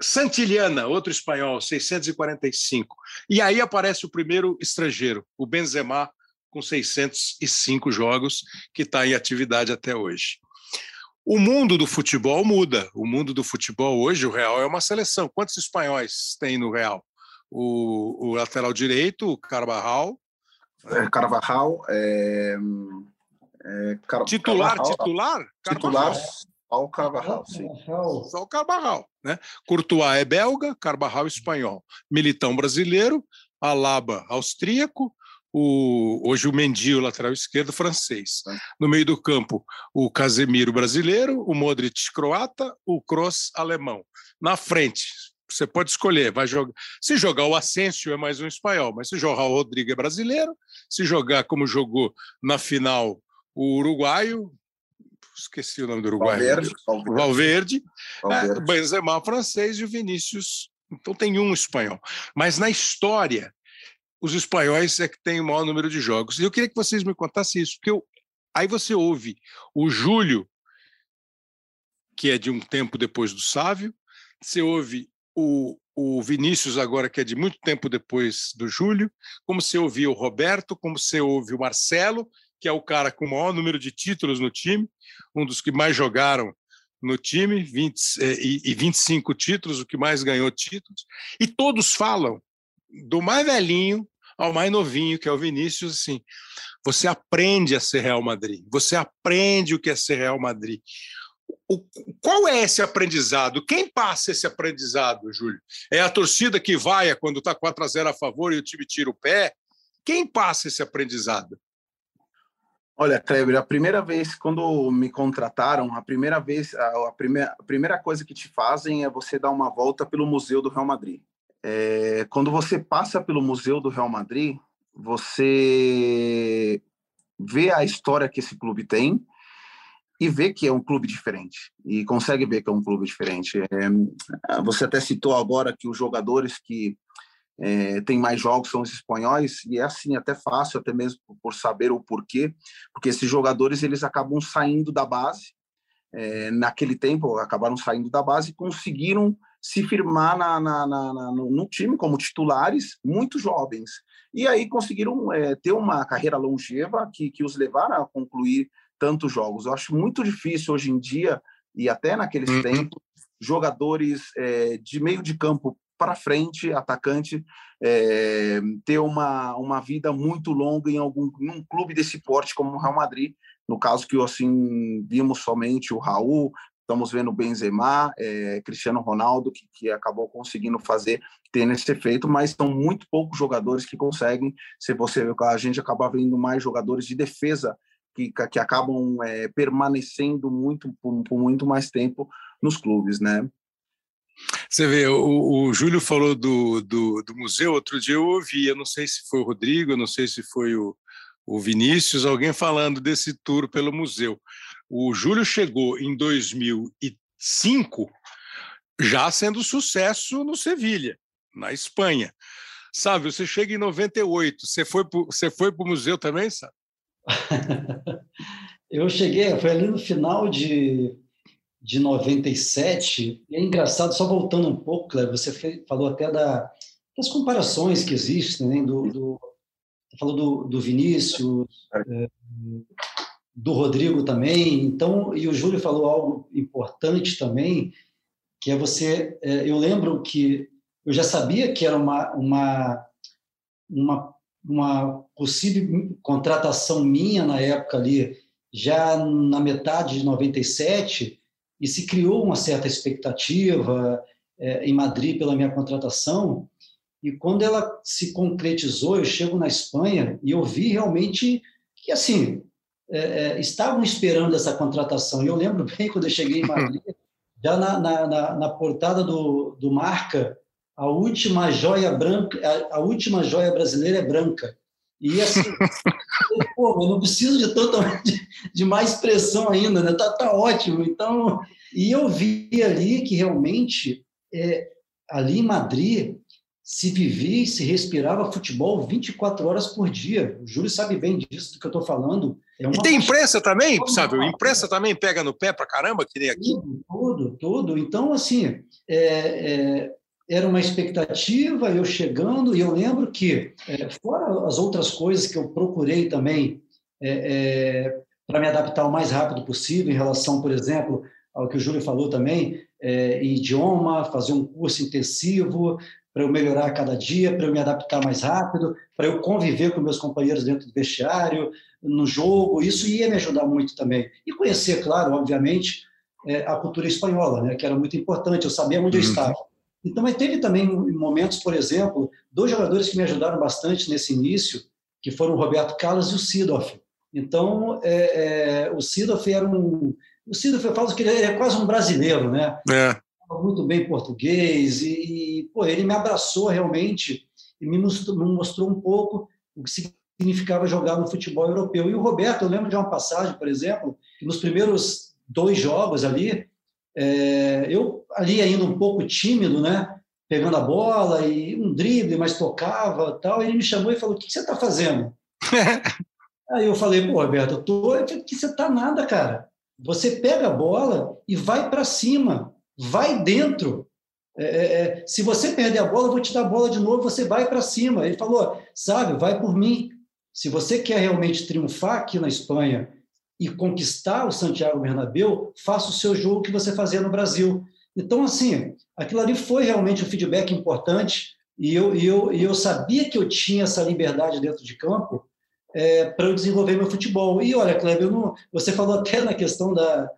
Santillana, outro espanhol, 645. E aí aparece o primeiro estrangeiro, o Benzema, com 605 jogos, que está em atividade até hoje. O mundo do futebol muda. O mundo do futebol hoje, o Real é uma seleção. Quantos espanhóis tem no Real? O, o lateral direito, o Carvajal. É, Carvajal, é, É, Car titular, Carvajal, titular? Titular, Al Carvajal, sim. Só o Carvajal, né? Courtois é belga, Carvajal espanhol. Militão brasileiro, Alaba austríaco, o, hoje o Mendy, o lateral esquerdo, francês. No meio do campo, o Casemiro brasileiro, o Modric croata, o Kroos alemão. Na frente, você pode escolher, vai jogar. Se jogar o Asensio é mais um espanhol, mas se jogar o Rodrigo é brasileiro, se jogar como jogou na final o uruguaio, esqueci o nome do uruguaio. Valverde. Valverde. Valverde, Valverde. É, Benzema francês e o Vinícius. Então tem um espanhol. Mas na história, os espanhóis é que têm o maior número de jogos. E eu queria que vocês me contassem isso, porque eu... aí você ouve o Júlio, que é de um tempo depois do Sávio, você ouve o, o Vinícius agora, que é de muito tempo depois do Júlio, como você ouviu o Roberto, como você ouve o Marcelo, que é o cara com o maior número de títulos no time, um dos que mais jogaram no time, 20, e, e 25 títulos, o que mais ganhou títulos, e todos falam do mais velhinho ao mais novinho, que é o Vinícius, assim, você aprende a ser Real Madrid, você aprende o que é ser Real Madrid. O, qual é esse aprendizado? Quem passa esse aprendizado, Júlio? É a torcida que vai quando está 4 a 0 a favor e o time tira o pé? Quem passa esse aprendizado? Olha, Kleber, a primeira vez quando me contrataram, a primeira vez, a, primeira, a primeira coisa que te fazem é você dar uma volta pelo Museu do Real Madrid. É, quando você passa pelo Museu do Real Madrid, você vê a história que esse clube tem e vê que é um clube diferente e consegue ver que é um clube diferente. É, você até citou agora que os jogadores que é, têm mais jogos são os espanhóis e é assim até fácil até mesmo por saber o porquê, porque esses jogadores eles acabam saindo da base é, naquele tempo acabaram saindo da base e conseguiram se firmar na, na, na, no, no, time como titulares muito jovens. E aí conseguiram é, ter uma carreira longeva que, que os levaram a concluir tantos jogos. Eu acho muito difícil hoje em dia, e até naqueles uhum. tempos, jogadores é, de meio de campo para frente, atacante, é, ter uma, uma vida muito longa em algum num clube desse porte como o Real Madrid. No caso que assim vimos somente o Raul, Estamos vendo Benzema, é, Cristiano Ronaldo, que, que acabou conseguindo fazer, ter nesse efeito, mas são muito poucos jogadores que conseguem. Se você a gente acaba vendo mais jogadores de defesa que, que acabam é, permanecendo muito por, por, muito mais tempo nos clubes, né? Você vê, o, o Júlio falou do, do, do, museu, outro dia eu ouvi, eu não sei se foi o Rodrigo, eu não sei se foi o, o Vinícius, alguém falando desse tour pelo museu. O Júlio chegou em 2005 já sendo sucesso no Sevilha, na Espanha. Sabe, você chega em 98, você foi para o museu também, sabe? Eu cheguei, foi ali no final de, de 97, e é engraçado, só voltando um pouco, Cleber, você falou até da, das comparações que existem, né, do, do, falou do, do Vinícius, é, do Rodrigo também. Então, e o Júlio falou algo importante também, que é você. É, eu lembro que eu já sabia que era uma, uma, uma, uma possível contratação minha na época ali, já na metade de 97, e se criou uma certa expectativa é, em Madrid pela minha contratação. E quando ela se concretizou, eu chego na Espanha e eu vi realmente que, assim, é, é, estavam esperando essa contratação. E eu lembro bem quando eu cheguei em Madrid, já na, na, na, na portada do, do Marca, a última joia branca, a, a, última joia brasileira é branca. E assim, pô, eu não preciso de totalmente de mais pressão ainda, né? Tá, tá ótimo. Então, e eu vi ali que realmente é, ali em Madrid se vivia e se respirava futebol 24 horas por dia. O Júlio sabe bem disso do que eu estou falando. É e tem imprensa também, sabe? A imprensa também pega no pé para caramba, que nem aqui. Tudo, tudo, tudo. Então, assim, é, é, era uma expectativa, eu chegando, e eu lembro que, é, fora as outras coisas que eu procurei também é, é, para me adaptar o mais rápido possível, em relação, por exemplo, ao que o Júlio falou também, é, em idioma, fazer um curso intensivo, para eu melhorar a cada dia, para eu me adaptar mais rápido, para eu conviver com meus companheiros dentro do vestiário, no jogo. Isso ia me ajudar muito também. E conhecer, claro, obviamente, é, a cultura espanhola, né, que era muito importante. Eu sabia onde uhum. eu estava. Então, mas teve também momentos, por exemplo, dois jogadores que me ajudaram bastante nesse início, que foram o Roberto Carlos e o Sidoff. Então, é, é, o Sidoff era um... O Sidoff, eu falo que ele é quase um brasileiro, né? É. Muito bem português e, e, pô, ele me abraçou realmente e me mostrou, me mostrou um pouco o que significava jogar no futebol europeu. E o Roberto, eu lembro de uma passagem, por exemplo, que nos primeiros dois jogos ali, é, eu ali ainda um pouco tímido, né? Pegando a bola e um drible, mas tocava tal. Ele me chamou e falou: O que você está fazendo? Aí eu falei: Pô, Roberto, eu tô. Que você está nada, cara. Você pega a bola e vai para cima, vai dentro. É, é, é, se você perder a bola, eu vou te dar a bola de novo, você vai para cima. Ele falou: Sabe, vai por mim. Se você quer realmente triunfar aqui na Espanha e conquistar o Santiago Bernabéu, faça o seu jogo que você fazia no Brasil. Então, assim, aquilo ali foi realmente um feedback importante e eu, eu, eu sabia que eu tinha essa liberdade dentro de campo é, para eu desenvolver meu futebol. E olha, Kleber, você falou até na questão da,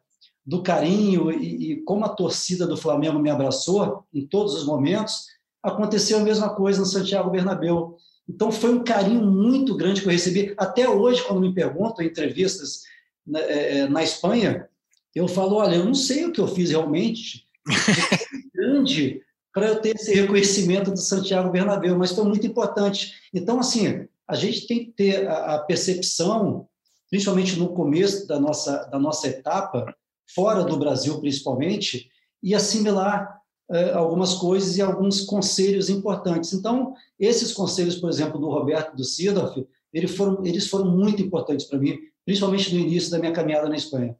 do carinho e, e, como a torcida do Flamengo me abraçou em todos os momentos, aconteceu a mesma coisa no Santiago Bernabéu. Então foi um carinho muito grande que eu recebi. Até hoje, quando me perguntam em entrevistas na, é, é, na Espanha, eu falo, olha, eu não sei o que eu fiz realmente, grande para eu ter esse reconhecimento do Santiago Bernabéu, mas foi muito importante. Então, assim, a gente tem que ter a, a percepção, principalmente no começo da nossa, da nossa etapa, fora do Brasil principalmente, e assimilar uh, algumas coisas e alguns conselhos importantes. Então, esses conselhos, por exemplo, do Roberto do Sidoff, eles foram, eles foram muito importantes para mim, principalmente no início da minha caminhada na Espanha.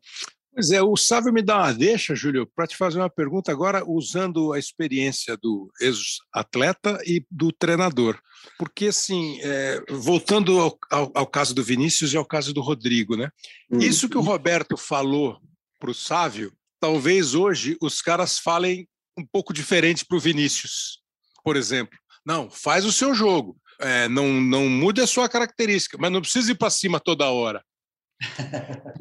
Pois é, o Sávio me dá uma deixa, Júlio, para te fazer uma pergunta agora usando a experiência do ex-atleta e do treinador. Porque, assim, é, voltando ao, ao, ao, caso do Vinícius e ao caso do Rodrigo, né? Uhum. Isso que o Roberto falou para o Sávio, talvez hoje os caras falem um pouco diferente para o Vinícius, por exemplo. Não, faz o seu jogo, é, não, não mude a sua característica, mas não precisa ir para cima toda hora.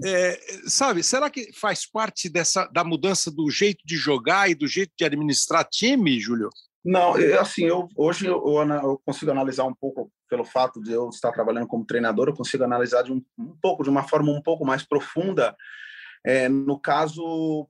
É, sabe, será que faz parte dessa da mudança do jeito de jogar e do jeito de administrar time, Júlio? Não, assim, eu, hoje eu, eu, consigo analisar um pouco, pelo fato de eu estar trabalhando como treinador, eu consigo analisar de um, um pouco, de uma forma um pouco mais profunda. É, no caso,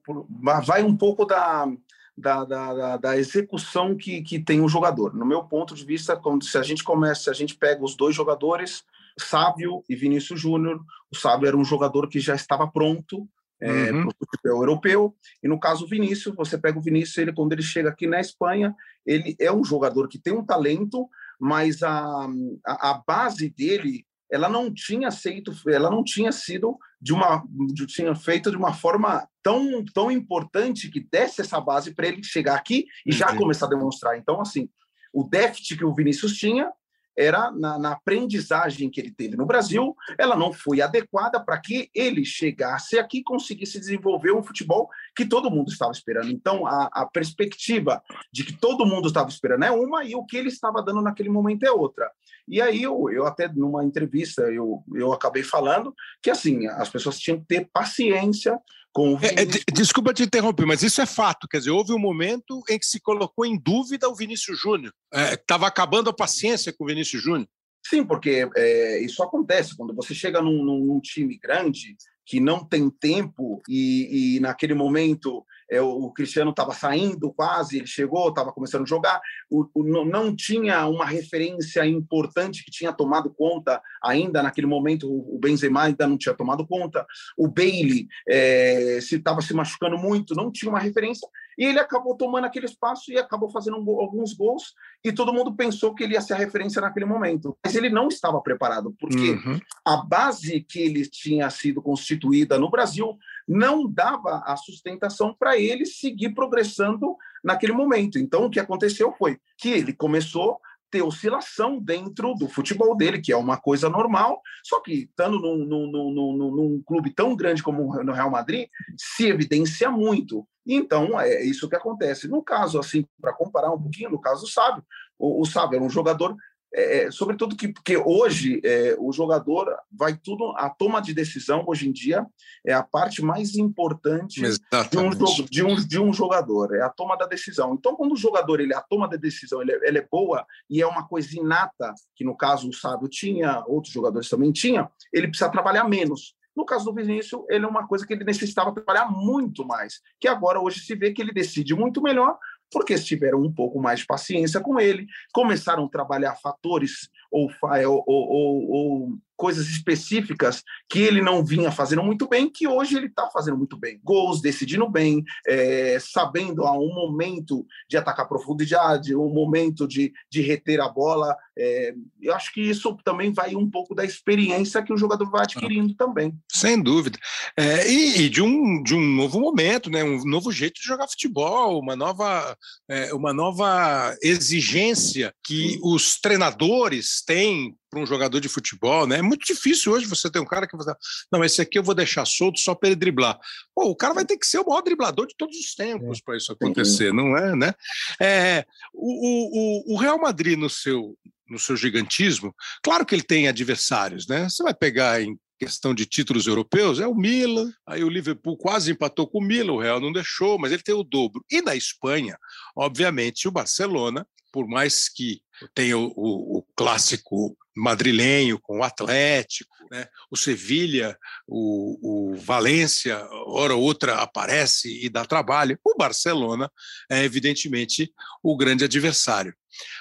vai um pouco da, da, da, da, execução que, que tem o jogador. No meu ponto de vista, quando, se a gente começa, se a gente pega os dois jogadores, Sábio e Vinícius Júnior. O Sábio era um jogador que já estava pronto é, uhum. para o futebol europeu. E no caso o Vinícius, você pega o Vinícius, ele quando ele chega aqui na Espanha, ele é um jogador que tem um talento, mas a, a, a base dele ela não tinha sido, ela não tinha sido de uma, de, tinha feito de uma forma tão, tão importante que desse essa base para ele chegar aqui e já começar a demonstrar. Então, assim, o déficit que o Vinícius tinha era na, na, aprendizagem que ele teve no Brasil, ela não foi adequada para que ele chegasse aqui e conseguisse desenvolver um futebol que todo mundo estava esperando. Então, a, a, perspectiva de que todo mundo estava esperando é uma e o que ele estava dando naquele momento é outra. E aí, eu, eu até numa entrevista, eu, eu acabei falando que, assim, as pessoas tinham que ter paciência com o é, é, desculpa te interromper, mas isso é fato. Quer dizer, houve um momento em que se colocou em dúvida o Vinícius Júnior. Estava é, acabando a paciência com o Vinícius Júnior. Sim, porque é, isso acontece quando você chega num, num, time grande que não tem tempo e, e naquele momento é, o Cristiano estava saindo quase, ele chegou, estava começando a jogar, o, o, não tinha uma referência importante que tinha tomado conta ainda naquele momento, o, Benzema ainda não tinha tomado conta, o Bailey é, se estava se machucando muito, não tinha uma referência, e ele acabou tomando aquele espaço e acabou fazendo alguns gols, e todo mundo pensou que ele ia ser a referência naquele momento. Mas ele não estava preparado, porque uhum. a base que ele tinha sido constituída no Brasil não dava a sustentação para ele seguir progressando naquele momento. Então, o que aconteceu foi que ele começou ter oscilação dentro do futebol dele, que é uma coisa normal, só que estando num, num, num, num clube tão grande como no Real Madrid, se evidencia muito. Então, é isso que acontece. No caso, assim, para comparar um pouquinho, no caso do Sábio, o, o Sábio era um jogador é, é, sobretudo que porque hoje é, o jogador vai tudo a toma de decisão hoje em dia é a parte mais importante de um, de, um, de um jogador é a toma da decisão. Então quando o jogador ele a toma da decisão ele, ele é boa e é uma coisa inata que no caso o Sábio tinha outros jogadores também tinham ele precisa trabalhar menos. No caso do Vinícius, ele é uma coisa que ele necessitava trabalhar muito mais, que agora hoje se vê que ele decide muito melhor, porque tiveram um pouco mais de paciência com ele, começaram a trabalhar fatores ou, ou, ou, ou coisas específicas que ele não vinha fazendo muito bem, que hoje ele está fazendo muito bem. Gols, decidindo bem, é, sabendo a um momento de atacar profundidade, um momento de, de reter a bola. É, eu acho que isso também vai um pouco da experiência que o jogador vai adquirindo também. Sem dúvida. É, e, e, de, um, de um novo momento, né? um novo jeito de jogar futebol, uma nova, é, uma nova exigência que os treinadores têm para um jogador de futebol, né? É muito difícil hoje você ter um cara que você. Não, esse aqui eu vou deixar solto só para ele driblar. Pô, o cara vai ter que ser o maior driblador de todos os tempos é. para isso acontecer, não é, né? É, o, o, o Real Madrid, no seu, no seu gigantismo, claro que ele tem adversários, né? Você vai pegar em questão de títulos europeus, é o Milan, aí o Liverpool quase empatou com o Milan, o Real não deixou, mas ele tem o dobro. E na Espanha, obviamente, o Barcelona, por mais que tenha o, o, o clássico madrilenho com o Atlético, né? o Sevilha, o, o Valência, hora ou outra aparece e dá trabalho. O Barcelona é evidentemente o grande adversário.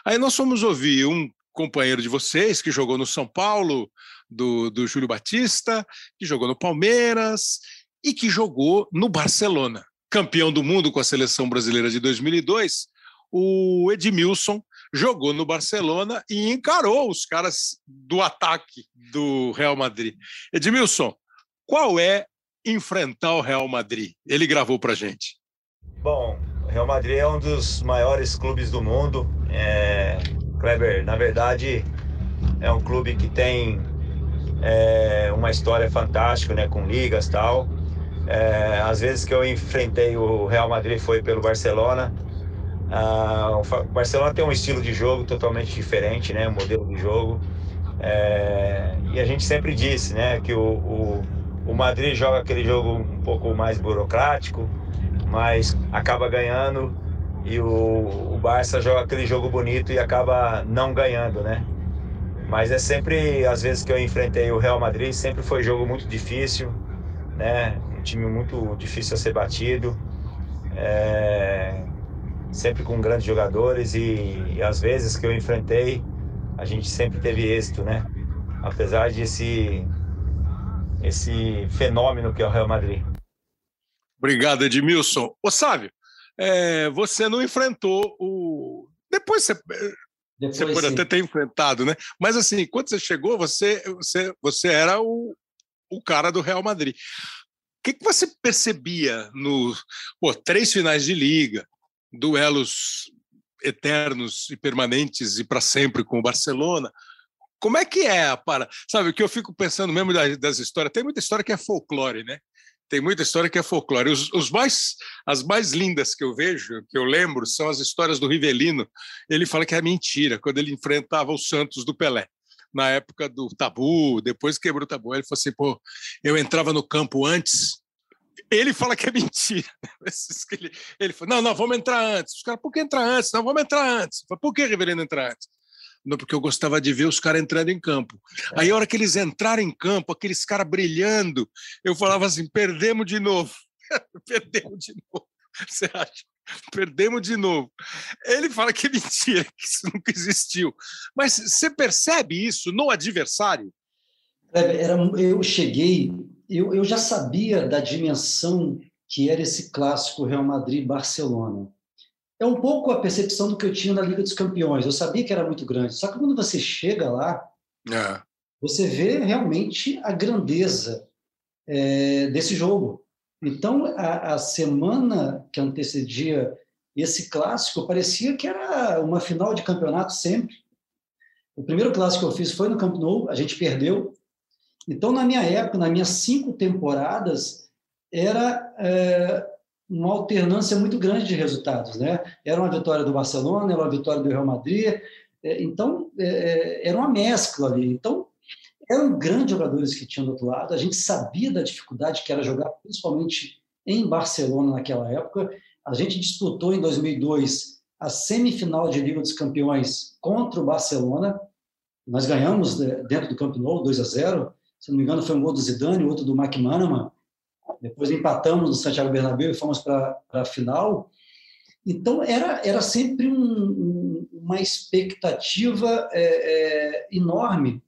Aí nós fomos ouvir um companheiro de vocês que jogou no São Paulo, do, do Júlio Batista, que jogou no Palmeiras e que jogou no Barcelona. Campeão do mundo com a seleção brasileira de 2002, o Edmilson jogou no Barcelona e encarou os caras do ataque do Real Madrid. Edmilson, qual é enfrentar o Real Madrid? Ele gravou para gente. Bom, o Real Madrid é um dos maiores clubes do mundo. É... Kleber, na verdade, é um clube que tem é, uma história fantástica, né, com ligas tal. É, às vezes que eu enfrentei o Real Madrid foi pelo Barcelona ah, o Barcelona tem um estilo de jogo totalmente diferente, né? Um modelo de jogo. É, e a gente sempre disse, né? Que o, o, o, Madrid joga aquele jogo um pouco mais burocrático, mas acaba ganhando. E o, o Barça joga aquele jogo bonito e acaba não ganhando, né? Mas é sempre, às vezes que eu enfrentei o Real Madrid, sempre foi jogo muito difícil, né? Um time muito difícil a ser batido. É, sempre com grandes jogadores e, e às vezes que eu enfrentei, a gente sempre teve êxito, né? Apesar desse esse fenômeno que é o Real Madrid. Obrigado, Edmilson. Ô, Sávio, é, você não enfrentou o. Depois você. Depois, você pode sim. até ter enfrentado, né? Mas assim, quando você chegou, você, você, você era o, o cara do Real Madrid. O que, que você percebia no pô, três finais de liga, duelos eternos e permanentes e para sempre com o Barcelona. Como é que é para, sabe, o que eu fico pensando mesmo das, das, histórias, tem muita história que é folclore, né? Tem muita história que é folclore. Os, os, mais, as mais lindas que eu vejo, que eu lembro, são as histórias do Rivelino. Ele fala que é mentira, quando ele enfrentava o Santos do Pelé na época do tabu, depois quebrou o tabu. Ele falou assim: pô, eu entrava no campo antes ele fala que é mentira. Ele, ele fala, não, não, vamos entrar antes. Os caras, por que entrar antes? Não, vamos entrar antes. Falo, por que, reverendo, entrar antes? Não, porque eu gostava de ver os caras entrando em campo. É. Aí, a hora que eles entraram em campo, aqueles caras brilhando, eu falava assim: perdemos de novo. perdemos de novo. Você acha? Perdemos de novo. Ele fala que é mentira, que isso nunca existiu. Mas você percebe isso no adversário? Era, eu cheguei eu, eu já sabia da dimensão que era esse clássico Real Madrid-Barcelona. É um pouco a percepção do que eu tinha na Liga dos Campeões. Eu sabia que era muito grande. Só que quando você chega lá, é. você vê realmente a grandeza é, desse jogo. Então, a, a, semana que antecedia esse clássico parecia que era uma final de campeonato sempre. O primeiro clássico que eu fiz foi no Camp Nou, a gente perdeu. Então, na minha época, nas minhas cinco temporadas, era é, uma alternância muito grande de resultados. Né? Era uma vitória do Barcelona, era uma vitória do Real Madrid. É, então, é, é, era uma mescla ali. Então, eram grandes jogadores que tinham do outro lado. A gente sabia da dificuldade que era jogar, principalmente em Barcelona naquela época. A gente disputou em 2002 a semifinal de Liga dos Campeões contra o Barcelona. Nós ganhamos né, dentro do Camp Nou 2 a 0. Se não me engano, foi um gol do Zidane, outro do McManaman. Depois empatamos no Santiago Bernabéu e fomos para a final. Então, era, era sempre um, um, uma expectativa é, é, enorme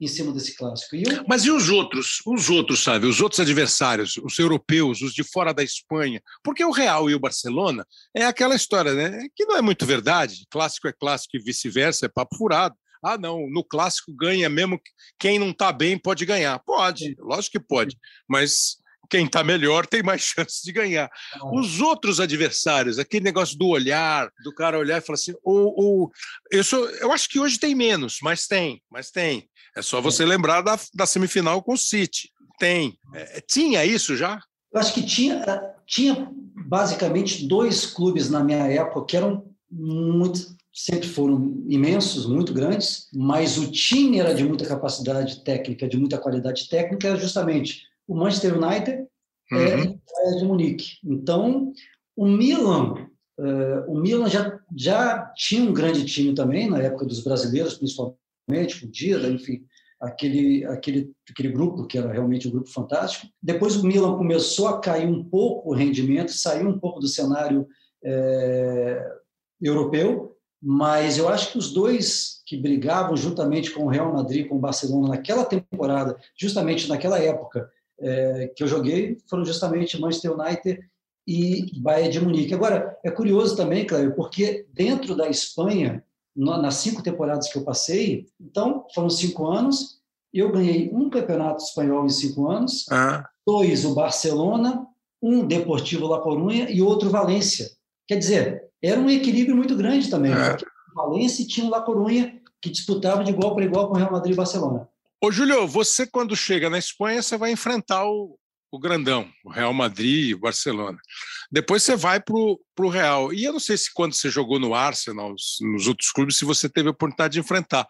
em cima desse clássico. E eu... Mas e os outros? Os outros, sabe? Os outros adversários, os europeus, os de fora da Espanha? Porque o Real e o Barcelona é aquela história, né? Que não é muito verdade. Clássico é clássico e vice-versa, é papo furado. Ah, não, no clássico ganha mesmo quem não está bem pode ganhar. Pode, lógico que pode. Mas quem está melhor tem mais chances de ganhar. Os outros adversários, aquele negócio do olhar, do cara olhar e falar assim, ou, ou eu, sou, eu acho que hoje tem menos, mas tem, mas tem. É só você é. lembrar da, da semifinal com o City. Tem. É, tinha isso já? Eu acho que tinha, tinha basicamente dois clubes na minha época que eram muito, sempre foram imensos, muito grandes, mas o time era de muita capacidade técnica, de muita qualidade técnica, era justamente o Manchester United uhum. é, e o de Munique. Então, o Milan, uh, o Milan já, já tinha um grande time também, na época dos brasileiros, principalmente, o Dida, enfim, aquele, aquele, aquele grupo que era realmente um grupo fantástico. Depois o Milan começou a cair um pouco o rendimento, saiu um pouco do cenário é, europeu, mas eu acho que os dois que brigavam juntamente com o Real Madrid, com o Barcelona naquela temporada, justamente naquela época, é, que eu joguei foram justamente Manchester United e Bayern de Munique. Agora, é curioso também, Cléber, porque dentro da Espanha, nas cinco temporadas que eu passei, então foram cinco anos, eu ganhei um campeonato espanhol em cinco anos, ah. dois o Barcelona, um Deportivo La Coruña e outro Valência. Quer dizer, era um equilíbrio muito grande também, é. porque o Valência tinha o La Coruña que disputava de igual para igual com o Real Madrid e Barcelona. Ô, Júlio, você quando chega na Espanha, você vai enfrentar o, o grandão, o Real Madrid e o Barcelona. Depois você vai para o Real. E eu não sei se quando você jogou no Arsenal, nos outros clubes, se você teve a oportunidade de enfrentar.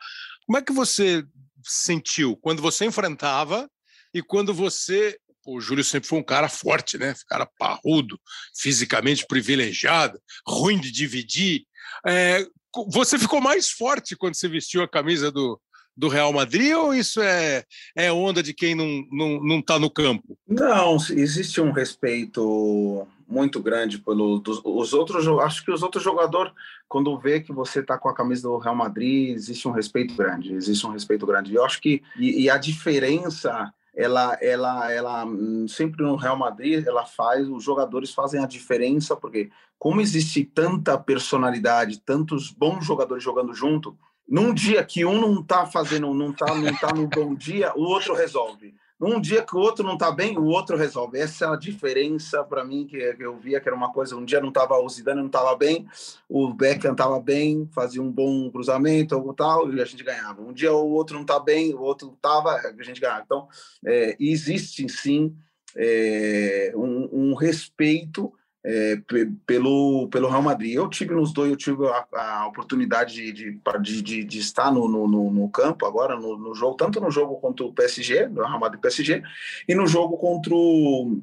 Como é que você sentiu quando você enfrentava e quando você. O Júlio sempre foi um cara forte, né? Cara parrudo, fisicamente privilegiado, ruim de dividir. É, você ficou mais forte quando você vestiu a camisa do, do Real Madrid ou isso é, é onda de quem não está não, não tá no campo? Não, existe um respeito muito grande pelos os outros. Acho que os outros jogadores, quando vê que você está com a camisa do Real Madrid, existe um respeito grande. Existe um respeito grande. Eu acho que e, e a diferença ela, ela, ela sempre no Real Madrid ela faz, os jogadores fazem a diferença porque como existe tanta personalidade, tantos bons jogadores jogando junto, num dia que um não está fazendo, não está não tá no bom dia, o outro resolve. Num dia que o outro não está bem, o outro resolve. Essa é a diferença para mim que eu via que era uma coisa. Um dia não estava o Zidane não estava bem, o Beckham estava bem, fazia um bom cruzamento ou tal e a gente ganhava. Um dia o outro não está bem, o outro estava, a gente ganhava. Então é, existe sim é, um, um respeito é, pelo, pelo Real Madrid. Eu tive nos dois, eu tive a, a oportunidade de, de, de, de estar no, no, no, campo agora, no, no, jogo, tanto no jogo contra o PSG, do Real Madrid PSG, e no jogo contra o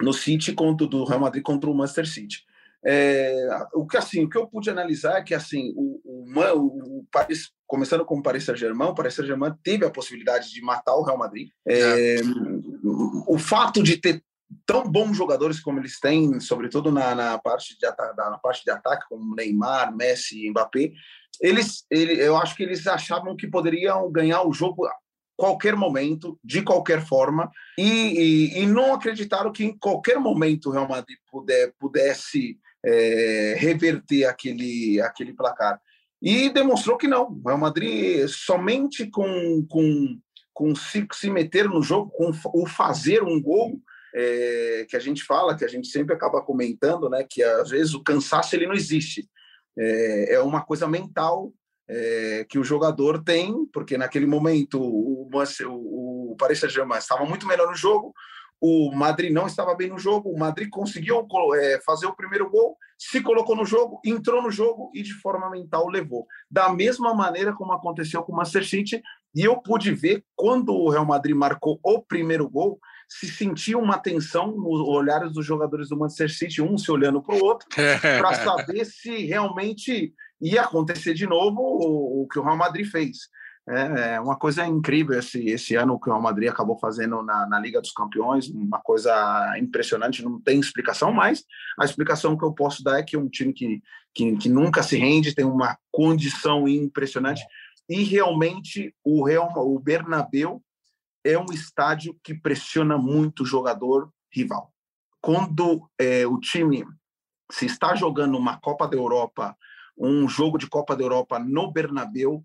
no City, contra, do Real Madrid contra o Manchester City. É, o que assim, o que eu pude analisar é que assim, o, o, o Paris, começando com o Paris Saint-Germain, o Paris Saint-Germain teve a possibilidade de matar o Real Madrid. É, é. O fato de ter tão bons jogadores como eles têm, sobretudo na, na parte, de na parte de ataque, como Neymar, Messi Mbappé, eles, ele, eu acho que eles achavam que poderiam ganhar o jogo a qualquer momento, de qualquer forma, e, e, e não acreditaram que em qualquer momento o Real Madrid puder, pudesse é, reverter aquele, aquele placar. E demonstrou que não. O Real Madrid somente com, com, com se, se meter no jogo, com o fazer um gol, é, que a gente fala, que a gente sempre acaba comentando, né, que às vezes o cansaço ele não existe. É, é uma coisa mental, é, que o jogador tem, porque naquele momento o, o, o Paris Saint-Germain estava muito melhor no jogo, o Madrid não estava bem no jogo, o Madrid conseguiu é, fazer o primeiro gol, se colocou no jogo, entrou no jogo e de forma mental levou. Da mesma maneira como aconteceu com o Manchester City, e eu pude ver quando o Real Madrid marcou o primeiro gol, se sentia uma tensão nos olhares dos jogadores do Manchester City, um se olhando para o outro, para saber se realmente ia acontecer de novo o, o que o Real Madrid fez. É, é uma coisa incrível esse, esse ano que o Real Madrid acabou fazendo na, na, Liga dos Campeões, uma coisa impressionante, não tem explicação, mas a explicação que eu posso dar é que é um time que, que, que nunca se rende, tem uma condição impressionante, e realmente o Real, o Bernabeu é um estádio que pressiona muito o jogador rival. Quando é, o time se está jogando uma Copa da Europa, um jogo de Copa da Europa no Bernabeu,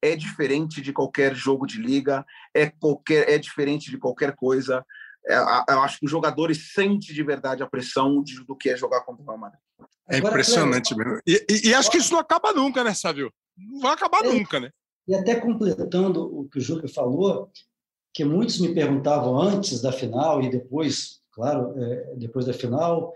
é diferente de qualquer jogo de liga, é qualquer é diferente de qualquer coisa. É, eu acho que os jogadores sentem de verdade a pressão de, do que é jogar contra o Real Madrid. É impressionante mesmo. E, e, e, acho que isso não acaba nunca, né, Sávio? Não vai acabar é, nunca, né? E até completando o que o Júlio falou, que muitos me perguntavam antes da final e depois, claro, é, depois da final,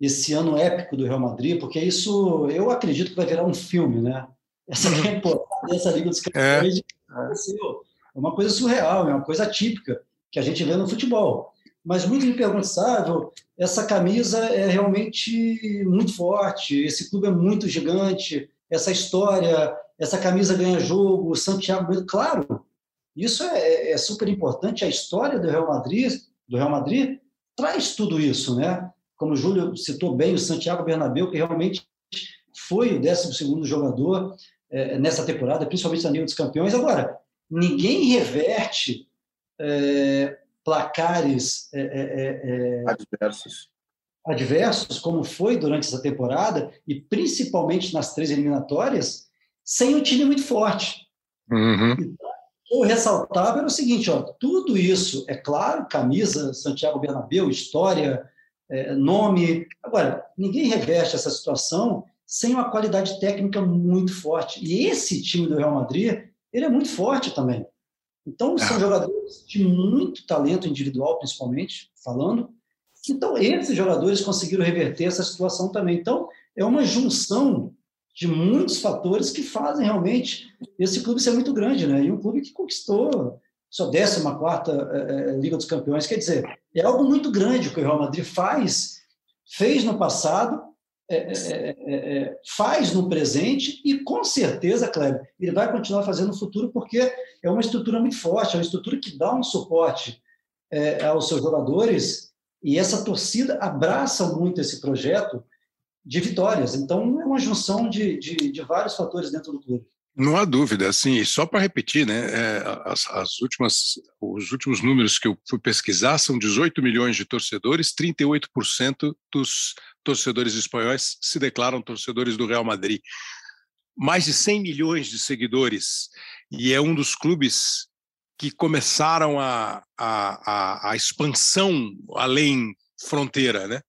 esse ano épico do Real Madrid, porque isso eu acredito que vai virar um filme, né? essa uhum. temporada dessa Liga dos Campeões é. é uma coisa surreal, é uma coisa típica que a gente vê no futebol. Mas muitos me perguntam, Sávio, essa camisa é realmente muito forte, esse clube é muito gigante, essa história, essa camisa ganha jogo, Santiago, claro, isso é, é, é super importante. A história do Real Madrid, do Real Madrid, traz tudo isso, né? Como o Júlio citou bem, o Santiago Bernabéu, que realmente foi o 12 segundo jogador é, nessa temporada, principalmente na Liga dos Campeões. Agora, ninguém reverte é, placares é, é, é, adversos. adversos, como foi durante essa temporada, e principalmente nas três eliminatórias, sem um time muito forte. Uhum. Então, o ressaltável era o seguinte: ó, tudo isso, é claro, camisa, Santiago Bernabéu, história, é, nome. Agora, ninguém reveste essa situação sem uma qualidade técnica muito forte. E esse time do Real Madrid, ele é muito forte também. Então, são é. jogadores de muito talento individual, principalmente, falando. Então, esses jogadores conseguiram reverter essa situação também. Então, é uma junção de muitos fatores que fazem realmente esse clube ser muito grande, né? E um clube que conquistou sua 14 quarta é, Liga dos Campeões, quer dizer, é algo muito grande que o Real Madrid faz, fez no passado é é, faz no presente e, com certeza, Kleber, ele vai continuar fazendo no futuro porque é uma estrutura muito forte, é uma estrutura que dá um suporte aos seus jogadores e essa torcida abraça muito esse projeto de vitórias. Então, é uma junção de, de, de vários fatores dentro do clube. Não há dúvida, assim, só para repetir, né, é, as, as, últimas, os últimos números que eu fui pesquisar são 18 milhões de torcedores, 38% dos torcedores espanhóis se declaram torcedores do Real Madrid. Mais de 100 milhões de seguidores, e é um dos clubes que começaram a, a, a, a expansão além fronteira, né?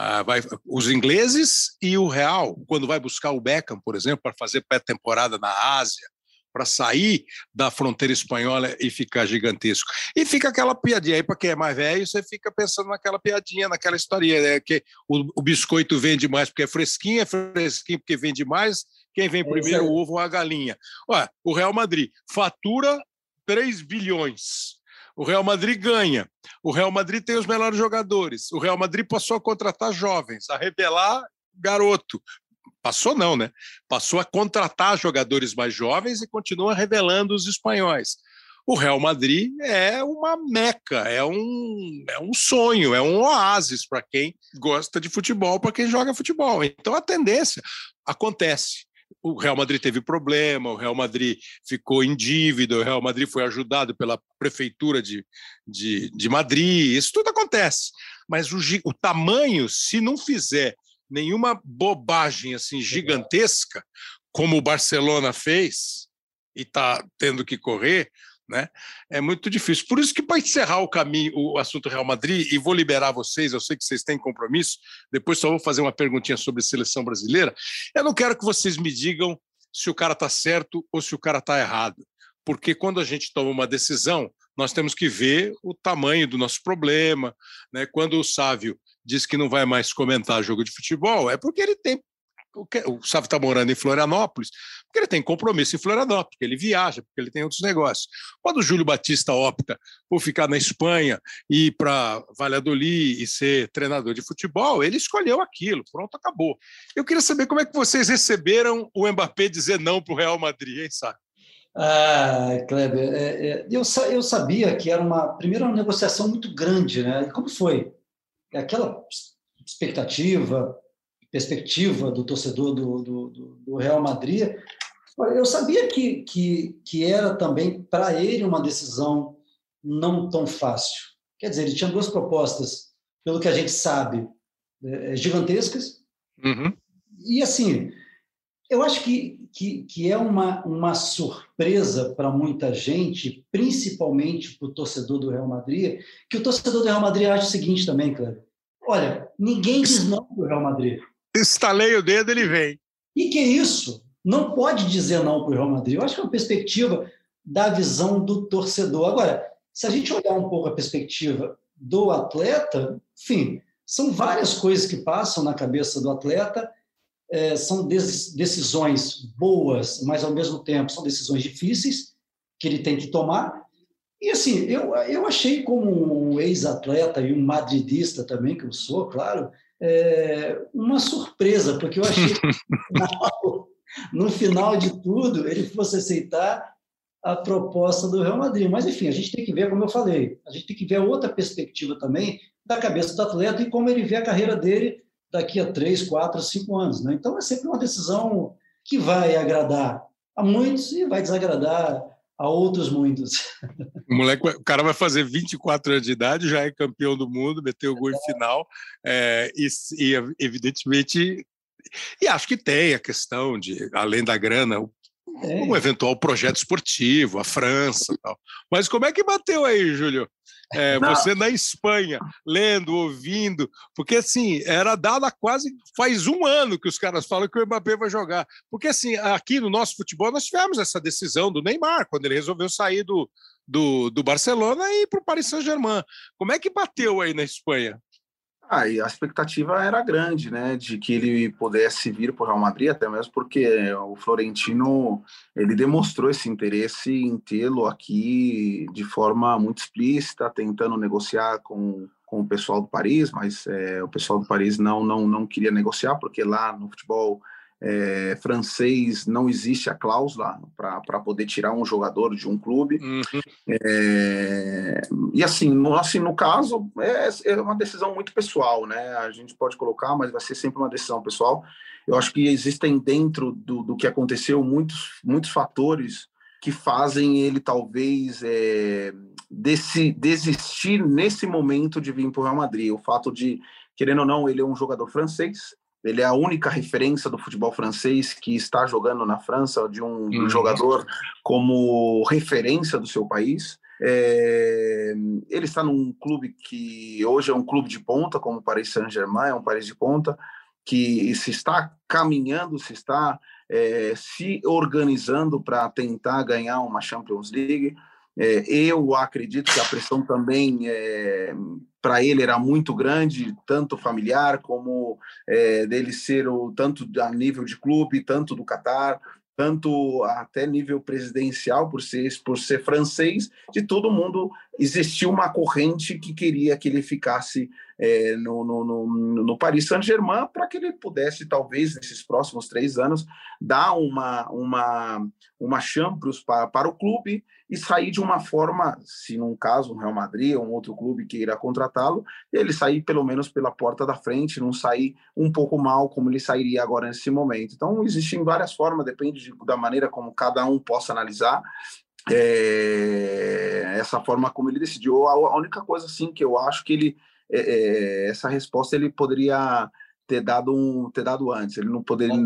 Ah, vai, os ingleses e o Real, quando vai buscar o Beckham, por exemplo, para fazer pré-temporada na Ásia, para sair da fronteira espanhola e ficar gigantesco. E fica aquela piadinha aí, para quem é mais velho, você fica pensando naquela piadinha, naquela historinha, né? que o, o, biscoito vende mais porque é fresquinho, é fresquinho porque vende mais, quem vem é primeiro, o ovo ou a galinha. Ué, o Real Madrid fatura 3 bilhões, o Real Madrid ganha. O Real Madrid tem os melhores jogadores. O Real Madrid passou a contratar jovens, a revelar garoto. Passou não, né? Passou a contratar jogadores mais jovens e continua revelando os espanhóis. O Real Madrid é uma meca, é um, é um sonho, é um oásis para quem gosta de futebol, para quem joga futebol. Então a tendência acontece o Real Madrid teve problema, o Real Madrid ficou em dívida, o Real Madrid foi ajudado pela prefeitura de, de, de Madrid, isso tudo acontece. Mas o, o tamanho, se não fizer nenhuma bobagem assim gigantesca, como o Barcelona fez e está tendo que correr, né? É muito difícil. Por isso que para encerrar o caminho, o assunto Real Madrid, e vou liberar vocês, eu sei que vocês têm compromisso, depois só vou fazer uma perguntinha sobre seleção brasileira. Eu não quero que vocês me digam se o cara está certo ou se o cara está errado. Porque quando a gente toma uma decisão, nós temos que ver o tamanho do nosso problema. Né? Quando o Sávio diz que não vai mais comentar jogo de futebol, é porque ele tem o Sávio está morando em Florianópolis, porque ele tem compromisso em Florianópolis, porque ele viaja, porque ele tem outros negócios. Quando o Júlio Batista opta por ficar na Espanha e ir para Valladolid e ser treinador de futebol, ele escolheu aquilo, pronto, acabou. Eu queria saber como é que vocês receberam o Mbappé dizer não para o Real Madrid, hein, sabe? Ah, Kleber, é, é, eu, eu sabia que era uma primeira uma negociação muito grande, né? como foi? Aquela expectativa, perspectiva do torcedor do, do, do Real Madrid, eu sabia que, que, que era também para ele uma decisão não tão fácil. Quer dizer, ele tinha duas propostas, pelo que a gente sabe, é, gigantescas. Uhum. E assim, eu acho que, que, que é uma, uma surpresa para muita gente, principalmente para o torcedor do Real Madrid, que o torcedor do Real Madrid acha o seguinte também, Cleber. Olha, ninguém diz não para o Real Madrid estalei o dedo, ele vem. E que isso? Não pode dizer não para o Real Madrid. Eu acho que é uma perspectiva da visão do torcedor. Agora, se a gente olhar um pouco a perspectiva do atleta, enfim, são várias coisas que passam na cabeça do atleta, é, são decisões boas, mas ao mesmo tempo são decisões difíceis que ele tem que tomar. E assim, eu, eu achei como um ex-atleta e um madridista também, que eu sou, claro, é, uma surpresa, porque eu achei que no final de tudo ele fosse aceitar a proposta do Real Madrid. Mas, enfim, a gente tem que ver, como eu falei, a gente tem que ver outra perspectiva também da cabeça do atleta e como ele vê a carreira dele daqui a três, quatro, cinco anos. Né? Então, é sempre uma decisão que vai agradar a muitos e vai desagradar a outros muitos. O, moleque, o cara vai fazer 24 anos de idade, já é campeão do mundo, meteu o gol em final, é, e, e, evidentemente. E acho que tem a questão de, além da grana, é. um eventual projeto esportivo, a França tal. Mas como é que bateu aí, Júlio? É, você na Espanha, lendo, ouvindo, porque assim, era dado há quase faz um ano que os caras falam que o Mbappé vai jogar. Porque assim, aqui no nosso futebol nós tivemos essa decisão do Neymar, quando ele resolveu sair do, do, do Barcelona e ir para o Paris Saint-Germain. Como é que bateu aí na Espanha? Ah, e a expectativa era grande, né, de que ele pudesse vir para o Real Madrid, até mesmo porque o Florentino ele demonstrou esse interesse em tê-lo aqui de forma muito explícita, tentando negociar com, com o pessoal do Paris, mas é, o pessoal do Paris não, não, não queria negociar, porque lá no futebol é, francês não existe a cláusula para poder tirar um jogador de um clube. Uhum. É, e assim no, assim, no caso, é, é, uma decisão muito pessoal, né? A gente pode colocar, mas vai ser sempre uma decisão pessoal. Eu acho que existem dentro do, do que aconteceu muitos, muitos fatores que fazem ele talvez é, desse, desistir nesse momento de vir para o Real Madrid. O fato de, querendo ou não, ele é um jogador francês, ele é a única referência do futebol francês que está jogando na França, de um, uhum. jogador como referência do seu país. É, ele está num clube que hoje é um clube de ponta, como o Paris Saint-Germain, é um Paris de ponta, que se está caminhando, se está é, se organizando para tentar ganhar uma Champions League. É, eu acredito que a pressão também é, para ele era muito grande, tanto familiar como é, dele ser o tanto a nível de clube, tanto do Catar, tanto até nível presidencial por ser por ser francês, de todo mundo existia uma corrente que queria que ele ficasse é, no, no, no, no, Paris Saint-Germain para que ele pudesse, talvez, nesses próximos três anos, dar uma, uma, uma Champions para, para o clube e sair de uma forma, se num caso um Real Madrid ou um outro clube queira contratá-lo, ele sair pelo menos pela porta da frente, não sair um pouco mal como ele sairia agora nesse momento. Então, existem várias formas, depende de, da maneira como cada um possa analisar, é, essa forma como ele decidiu. A, a única coisa assim que eu acho que ele é, é, essa resposta ele poderia ter dado um ter dado antes. Ele não poderia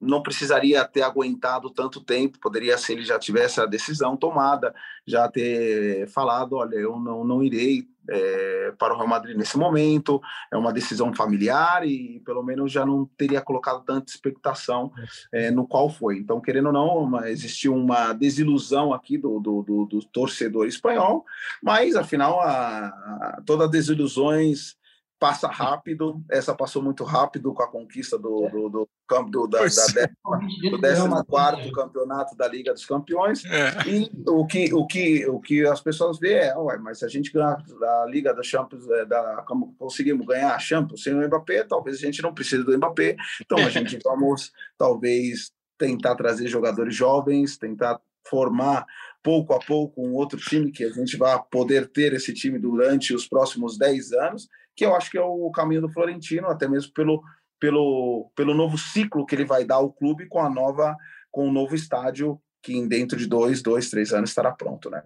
não precisaria ter aguentado tanto tempo. Poderia se ele já tivesse a decisão tomada, já ter falado, olha, eu não não irei é, para o Real Madrid nesse momento. É uma decisão familiar e pelo menos já não teria colocado tanta expectação é, no qual foi. Então, querendo ou não, existiu uma desilusão aqui do, do, do, do torcedor espanhol, mas afinal, a, a, todas as desilusões passa rápido. Essa passou muito rápido com a conquista do, do, do campo do, da, da décima, do 14 campeonato da Liga dos Campeões. É. E o que, o, que, o que as pessoas veem é, ué, mas se a gente ganhar a Liga da Champions, é, da, conseguimos ganhar a Champions sem o Mbappé, talvez a gente não precise do Mbappé. Então a gente vamos talvez tentar trazer jogadores jovens, tentar formar pouco a pouco um outro time que a gente vai poder ter esse time durante os próximos 10 anos que eu acho que é o caminho do Florentino, até mesmo pelo, pelo, pelo novo ciclo que ele vai dar ao clube com a nova com o novo estádio que dentro de dois, dois, três anos estará pronto, né?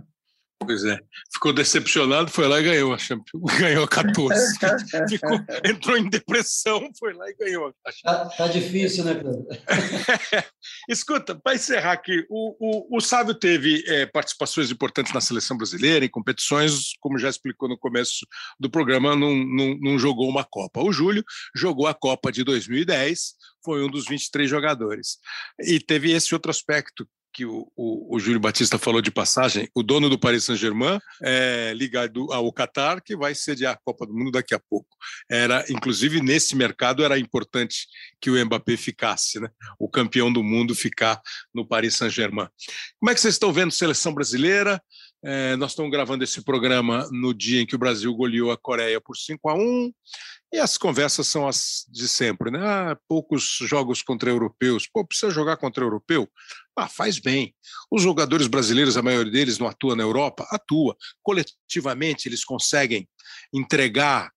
Pois é. Ficou decepcionado, foi lá e ganhou a Champions. Ganhou a 14. Ficou, entrou em depressão, foi lá e ganhou a Champions. Tá, tá difícil, né, Pedro? Escuta, para encerrar aqui, o, o, o Sábio teve é, participações importantes na seleção brasileira, em competições, como já explicou no começo do programa, não, não, não jogou uma Copa. O Júlio jogou a Copa de 2010, foi um dos 23 jogadores. E teve esse outro aspecto que o, o, o, Júlio Batista falou de passagem, o dono do Paris Saint-Germain é ligado ao Qatar, que vai sediar a Copa do Mundo daqui a pouco. Era, inclusive, nesse mercado era importante que o Mbappé ficasse, né? o campeão do mundo ficar no Paris Saint-Germain. Como é que vocês estão vendo seleção brasileira? É, nós estamos gravando esse programa no dia em que o Brasil goleou a Coreia por 5 a 1 e as conversas são as de sempre, né? Ah, poucos jogos contra europeus. Pô, precisa jogar contra europeu? Ah, faz bem. Os jogadores brasileiros, a maioria deles não atua na Europa? Atua. Coletivamente, eles conseguem entregar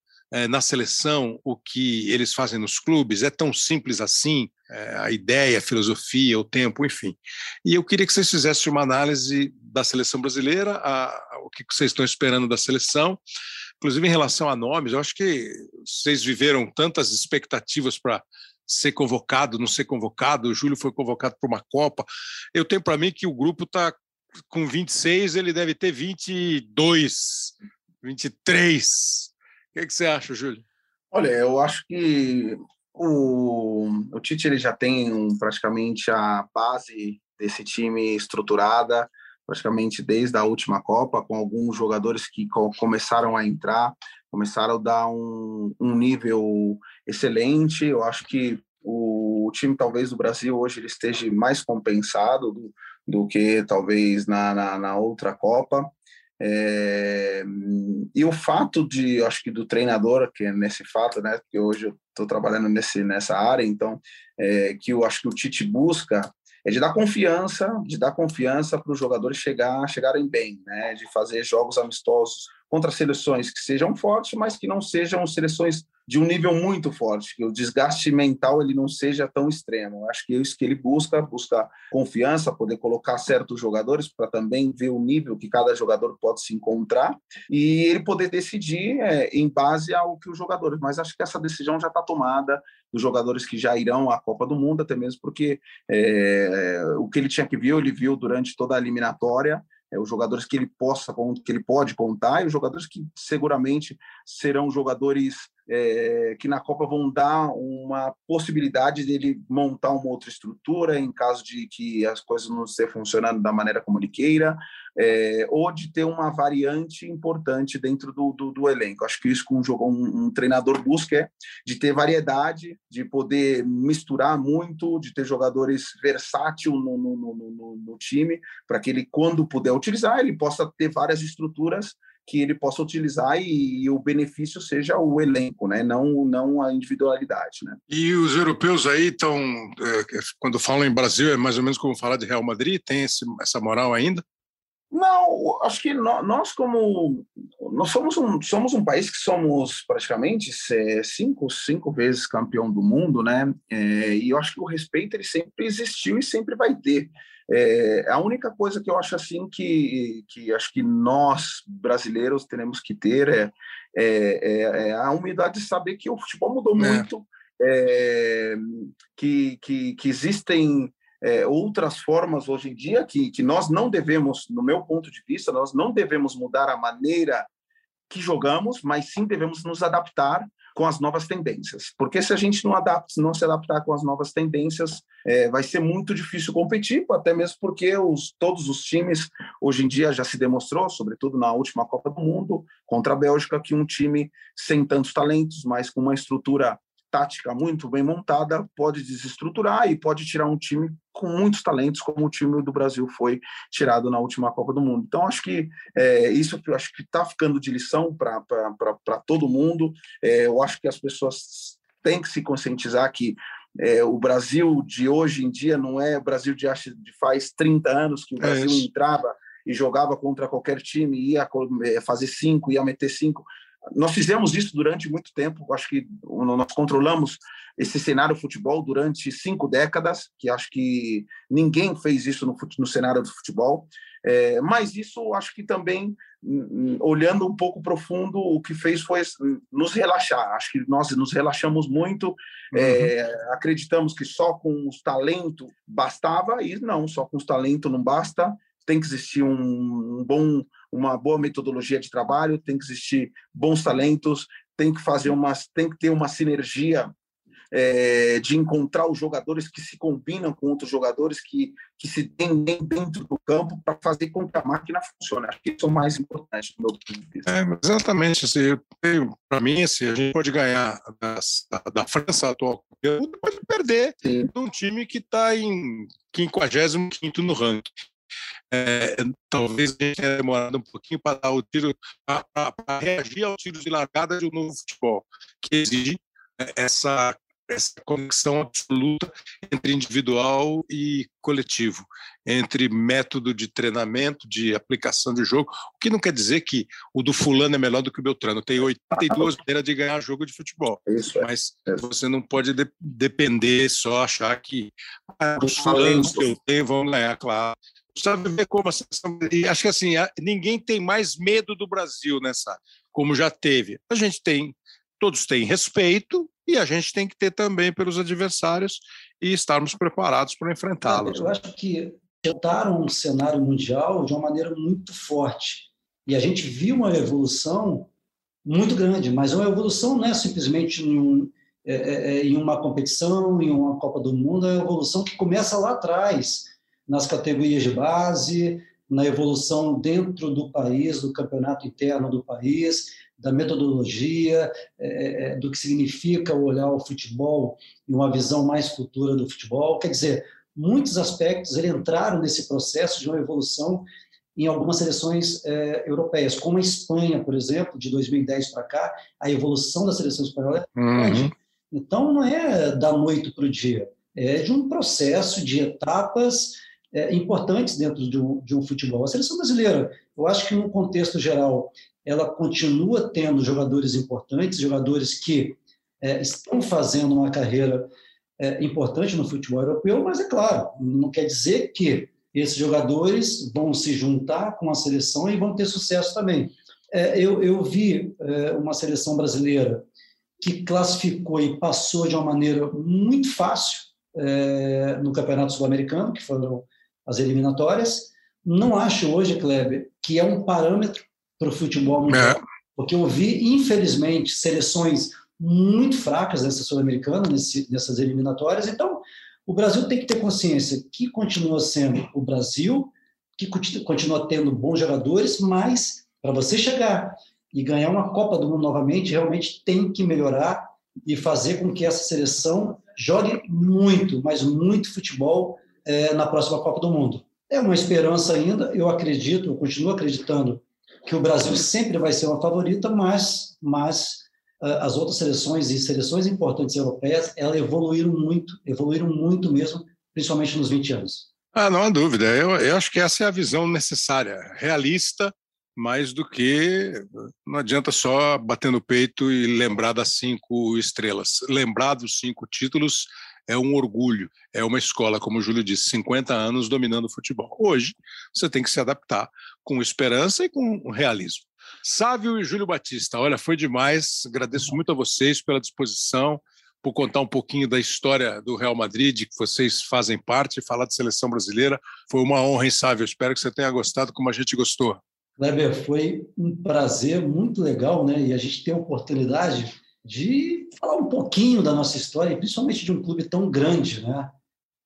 na seleção o que eles fazem nos clubes. É tão simples assim é, a ideia, a filosofia, o tempo, enfim. E eu queria que vocês fizessem uma análise da seleção brasileira, a, a, o que vocês estão esperando da seleção, inclusive em relação a nomes. Eu acho que vocês viveram tantas expectativas para ser convocado, não ser convocado. O Júlio foi convocado para uma Copa. Eu tenho para mim que o grupo está com 26, ele deve ter 22, 23. Que, que você acha, Júlio? Olha, eu acho que o, o Tite ele já tem praticamente a base desse time estruturada, praticamente desde a última Copa, com alguns jogadores que começaram a entrar começaram a dar um, um nível excelente. Eu acho que o, o, time talvez do Brasil hoje ele esteja mais compensado do, do que talvez na, na, na outra Copa. É, e o fato de, acho que do treinador, que é nesse fato, né, que hoje eu estou trabalhando nesse, nessa área, então, é, que eu acho que o Tite busca é de dar confiança, de dar confiança para os jogadores chegar, chegarem bem, né, de fazer jogos amistosos contra seleções que sejam fortes, mas que não sejam seleções de um nível muito forte, que o desgaste mental ele não seja tão extremo. Acho que é isso que ele busca, busca confiança, poder colocar certos jogadores para também ver o nível que cada jogador pode se encontrar e ele poder decidir é, em base ao que os jogadores. Mas acho que essa decisão já está tomada dos jogadores que já irão à Copa do Mundo, até mesmo porque é, o que ele tinha que ver, ele viu durante toda a eliminatória é, os jogadores que ele possa que ele pode contar e os jogadores que seguramente serão jogadores é, que na Copa vão dar uma possibilidade dele montar uma outra estrutura em caso de que as coisas não estejam funcionando da maneira como ele queira, é, ou de ter uma variante importante dentro do, do, do elenco. Acho que isso que um, um, um, treinador busca é de ter variedade, de poder misturar muito, de ter jogadores versátil no, no, no, no time, para que ele, quando puder utilizar, ele possa ter várias estruturas que ele possa utilizar e, e, o benefício seja o elenco, né? não, não a individualidade. Né? E os europeus aí estão, é, quando falam em Brasil, é mais ou menos como falar de Real Madrid, tem esse, essa moral ainda? Não, acho que nós como nós somos um, somos um país que somos praticamente cinco, cinco vezes campeão do mundo, né? É, e eu acho que o respeito ele sempre existiu e sempre vai ter. É, a única coisa que eu acho assim que, que acho que nós brasileiros teremos que ter é, é, é, é a humildade de saber que o futebol mudou é. muito, é, que, que, que, existem outras formas hoje em dia que, que nós não devemos, no meu ponto de vista, nós não devemos mudar a maneira que jogamos, mas sim devemos nos adaptar com as novas tendências. Porque se a gente não, adapta, não se adaptar com as novas tendências, é, vai ser muito difícil competir, até mesmo porque os, todos os times, hoje em dia, já se demonstrou, sobretudo na última Copa do Mundo, contra a Bélgica, que um time sem tantos talentos, mas com uma estrutura tática muito bem montada, pode desestruturar e pode tirar um time com muitos talentos, como o time do Brasil foi tirado na última Copa do Mundo. Então, acho que é, isso acho que está ficando de lição para todo mundo. É, eu acho que as pessoas têm que se conscientizar que é, o Brasil de hoje em dia não é o Brasil de, de faz 30 anos que o é Brasil entrava e jogava contra qualquer time, ia é, fazer cinco, ia meter cinco. Nós fizemos isso durante muito tempo, acho que nós controlamos esse cenário do futebol durante cinco décadas, que acho que ninguém fez isso no, no cenário do futebol, é, mas isso acho que também, olhando um pouco profundo, o que fez foi nos relaxar, acho que nós nos relaxamos muito, é, uhum. é, acreditamos que só com os talentos bastava, e não, só com os talentos não basta, tem que existir um, um bom uma boa metodologia de trabalho, tem que existir bons talentos, tem que fazer uma, tem que ter uma sinergia é, de encontrar os jogadores que se combinam com outros jogadores que, que se tem dentro do campo para fazer com que a máquina funcione. Acho que isso é o mais importante do meu ponto de vista. É, exatamente. Assim, para mim, assim, a gente pode ganhar da, da França atual, pode perder Sim. de um time que está em 55 no ranking. É, talvez a gente tenha demorado um pouquinho para dar o tiro, para reagir ao tiro de largada de um novo futebol, que exige é, essa, essa conexão absoluta entre individual e coletivo, entre método de treinamento, de aplicação de jogo, o que não quer dizer que o do fulano é melhor do que o Beltrano. Tem 82 maneiras de ganhar jogo de futebol, Isso, é. mas você não pode de, depender só achar que ah, os fulanos que eu tenho vão ganhar, claro sabe ver como. E acho que assim, ninguém tem mais medo do Brasil nessa, como já teve. A gente tem, todos têm respeito e a gente tem que ter também pelos adversários e estarmos preparados para enfrentá-los. Eu acho que tentaram um cenário mundial de uma maneira muito forte. E a gente viu uma evolução muito grande, mas uma evolução não é simplesmente em, um, é, é, é em uma competição, em uma Copa do Mundo, é uma evolução que começa lá atrás nas categorias de base, na evolução dentro do país, do campeonato interno do país, da metodologia, é, é, do que significa olhar o futebol e uma visão mais futura do futebol. Quer dizer, muitos aspectos ele entraram nesse processo de uma evolução em algumas seleções é, europeias, como a Espanha, por exemplo, de 2010 para cá, a evolução da seleção espanhola é grande. Uhum. Então, não é da noite para o dia, é de um processo de etapas é, importantes dentro de um, de um futebol. A seleção brasileira, eu acho que, no contexto geral, ela continua tendo jogadores importantes, jogadores que é, estão fazendo uma carreira é, importante no futebol europeu, mas é claro, não quer dizer que esses jogadores vão se juntar com a seleção e vão ter sucesso também. É, eu, eu, vi é, uma seleção brasileira que classificou e passou de uma maneira muito fácil é, no Campeonato Sul-Americano, que foram as eliminatórias. Não acho hoje, Kleber, que é um parâmetro para o futebol mundial, é. porque eu vi, infelizmente, seleções muito fracas nessa Sul-Americana, nessas eliminatórias. Então, o Brasil tem que ter consciência que continua sendo o Brasil, que continua tendo bons jogadores, mas para você chegar e ganhar uma Copa do Mundo novamente, realmente tem que melhorar e fazer com que essa seleção jogue muito, mas muito futebol é, na próxima Copa do Mundo. É uma esperança ainda, eu acredito, eu continuo acreditando que o Brasil sempre vai ser uma favorita, mas, mas uh, as outras seleções e seleções importantes europeias, elas evoluíram muito, evoluíram muito mesmo, principalmente nos 20 anos. Ah, não há dúvida. Eu, eu acho que essa é a visão necessária, realista, mais do que não adianta só bater no peito e lembrar das cinco estrelas. Lembrar dos cinco títulos é um orgulho, é uma escola, como o Júlio disse, 50 anos dominando o futebol. Hoje, você tem que se adaptar com esperança e com realismo. Sávio e Júlio Batista, olha, foi demais. Agradeço muito a vocês pela disposição, por contar um pouquinho da história do Real Madrid, que vocês fazem parte, falar de seleção brasileira. Foi uma honra, hein, Sávio? Espero que você tenha gostado como a gente gostou. Kleber, foi um prazer muito legal, né? E a gente tem a oportunidade de falar um pouquinho da nossa história, principalmente de um clube tão grande, né?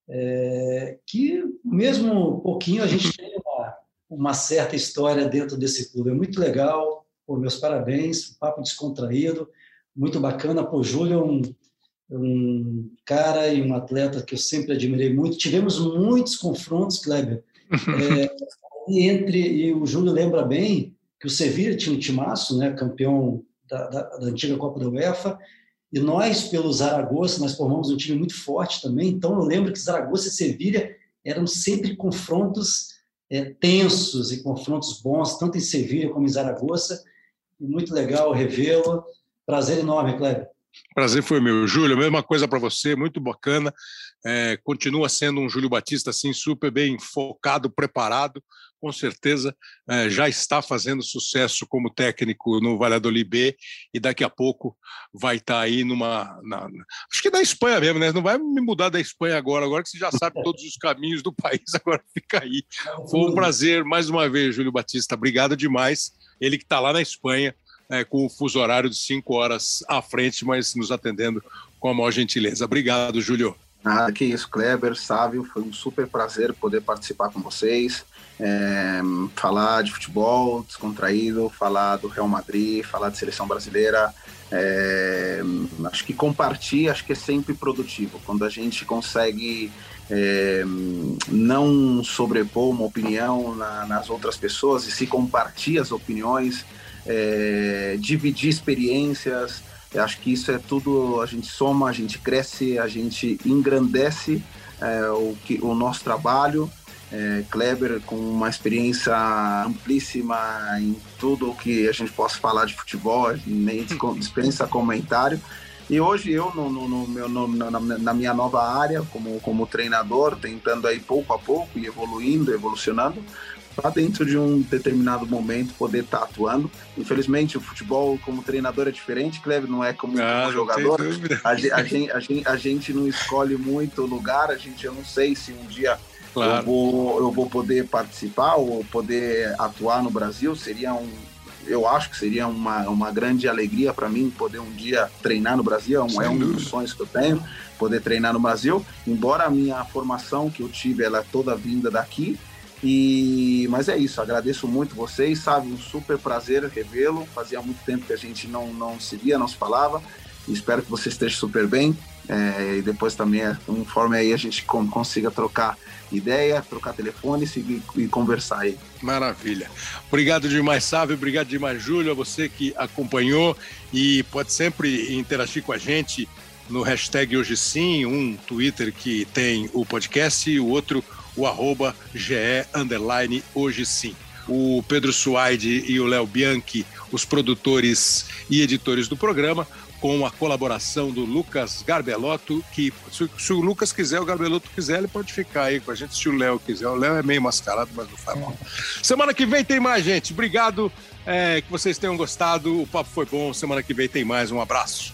É, que mesmo um pouquinho a gente tem uma, uma, certa história dentro desse clube. É muito legal, pô, meus parabéns, um papo descontraído, muito bacana. Pô, Júlio é um, um cara e um atleta que eu sempre admirei muito. Tivemos muitos confrontos, Kleber, é, e entre, e o Júlio lembra bem que o Sevilla tinha um timaço, né, campeão da, da, da, antiga Copa da UEFA, e nós, pelo Zaragoza, nós formamos um time muito forte também, então eu lembro que Zaragoza e Sevilha eram sempre confrontos é, tensos e confrontos bons, tanto em Sevilha como em Zaragoza, e muito legal revê-lo. Prazer enorme, Kleber. Prazer foi meu. Júlio, mesma coisa para você, muito bacana. É, continua sendo um Júlio Batista assim super bem focado, preparado com certeza é, já está fazendo sucesso como técnico no Valladolid B e daqui a pouco vai estar tá aí numa. Na, acho que na Espanha mesmo, né? Não vai me mudar da Espanha agora, agora que você já sabe todos os caminhos do país, agora fica aí. Foi um prazer mais uma vez, Júlio Batista. Obrigado demais. Ele que está lá na Espanha, é, com o fuso horário de cinco horas à frente, mas nos atendendo com a maior gentileza. Obrigado, Júlio. Nada que isso, Kleber, Sávio, foi um super prazer poder participar com vocês é, falar de futebol descontraído, falar do Real Madrid, falar de seleção brasileira. É, acho que compartilhar, acho que é sempre produtivo. Quando a gente consegue é, não sobrepor uma opinião na, nas outras pessoas e se compartilha as opiniões, é, dividir experiências, acho que isso é tudo, a gente soma, a gente cresce, a gente engrandece é, o, que, o nosso trabalho é, Kleber com uma experiência amplíssima em tudo o que a gente possa falar de futebol, nem dispensa comentário. E hoje eu, no, no, no meu, na, na, minha nova área, como, como treinador, tentando aí pouco a pouco e evoluindo, evolucionando, para dentro de um determinado momento poder estar tá atuando. Infelizmente, o futebol como treinador é diferente, Kleber, não é como, ah, como jogador. A, a, gente, a, gente, a gente não escolhe muito o lugar, a gente, eu não sei se um dia Claro. Eu, vou, eu vou poder participar ou poder atuar no Brasil. Seria um, eu acho que seria uma, uma grande alegria para mim poder um dia treinar no Brasil. É um, é um dos sonhos que eu tenho, poder treinar no Brasil. Embora a minha formação que eu tive, ela é toda vinda daqui. E, mas é isso, agradeço muito vocês, sabe? Um super prazer revê-lo. Fazia muito tempo que a gente não, não se via, não se falava. Espero que você esteja super bem. É, e depois também, conforme aí a gente consiga trocar ideia, trocar telefone seguir, e conversar aí. Maravilha. Obrigado demais, Sávio. Obrigado demais, Júlio, a você que acompanhou e pode sempre interagir com a gente no hashtag Hoje Sim, um Twitter que tem o podcast e o outro o arroba GE underline Hoje Sim. O Pedro Suaide e o Léo Bianchi, os produtores e editores do programa, com a colaboração do Lucas Garbelotto, que se, se, o Lucas quiser, o Garbelotto quiser, ele pode ficar aí com a gente, se o Léo quiser. O Léo é meio mascarado, mas não faz mal. Semana que vem tem mais, gente. Obrigado, é, que vocês tenham gostado. O papo foi bom. Semana que vem tem mais. Um abraço.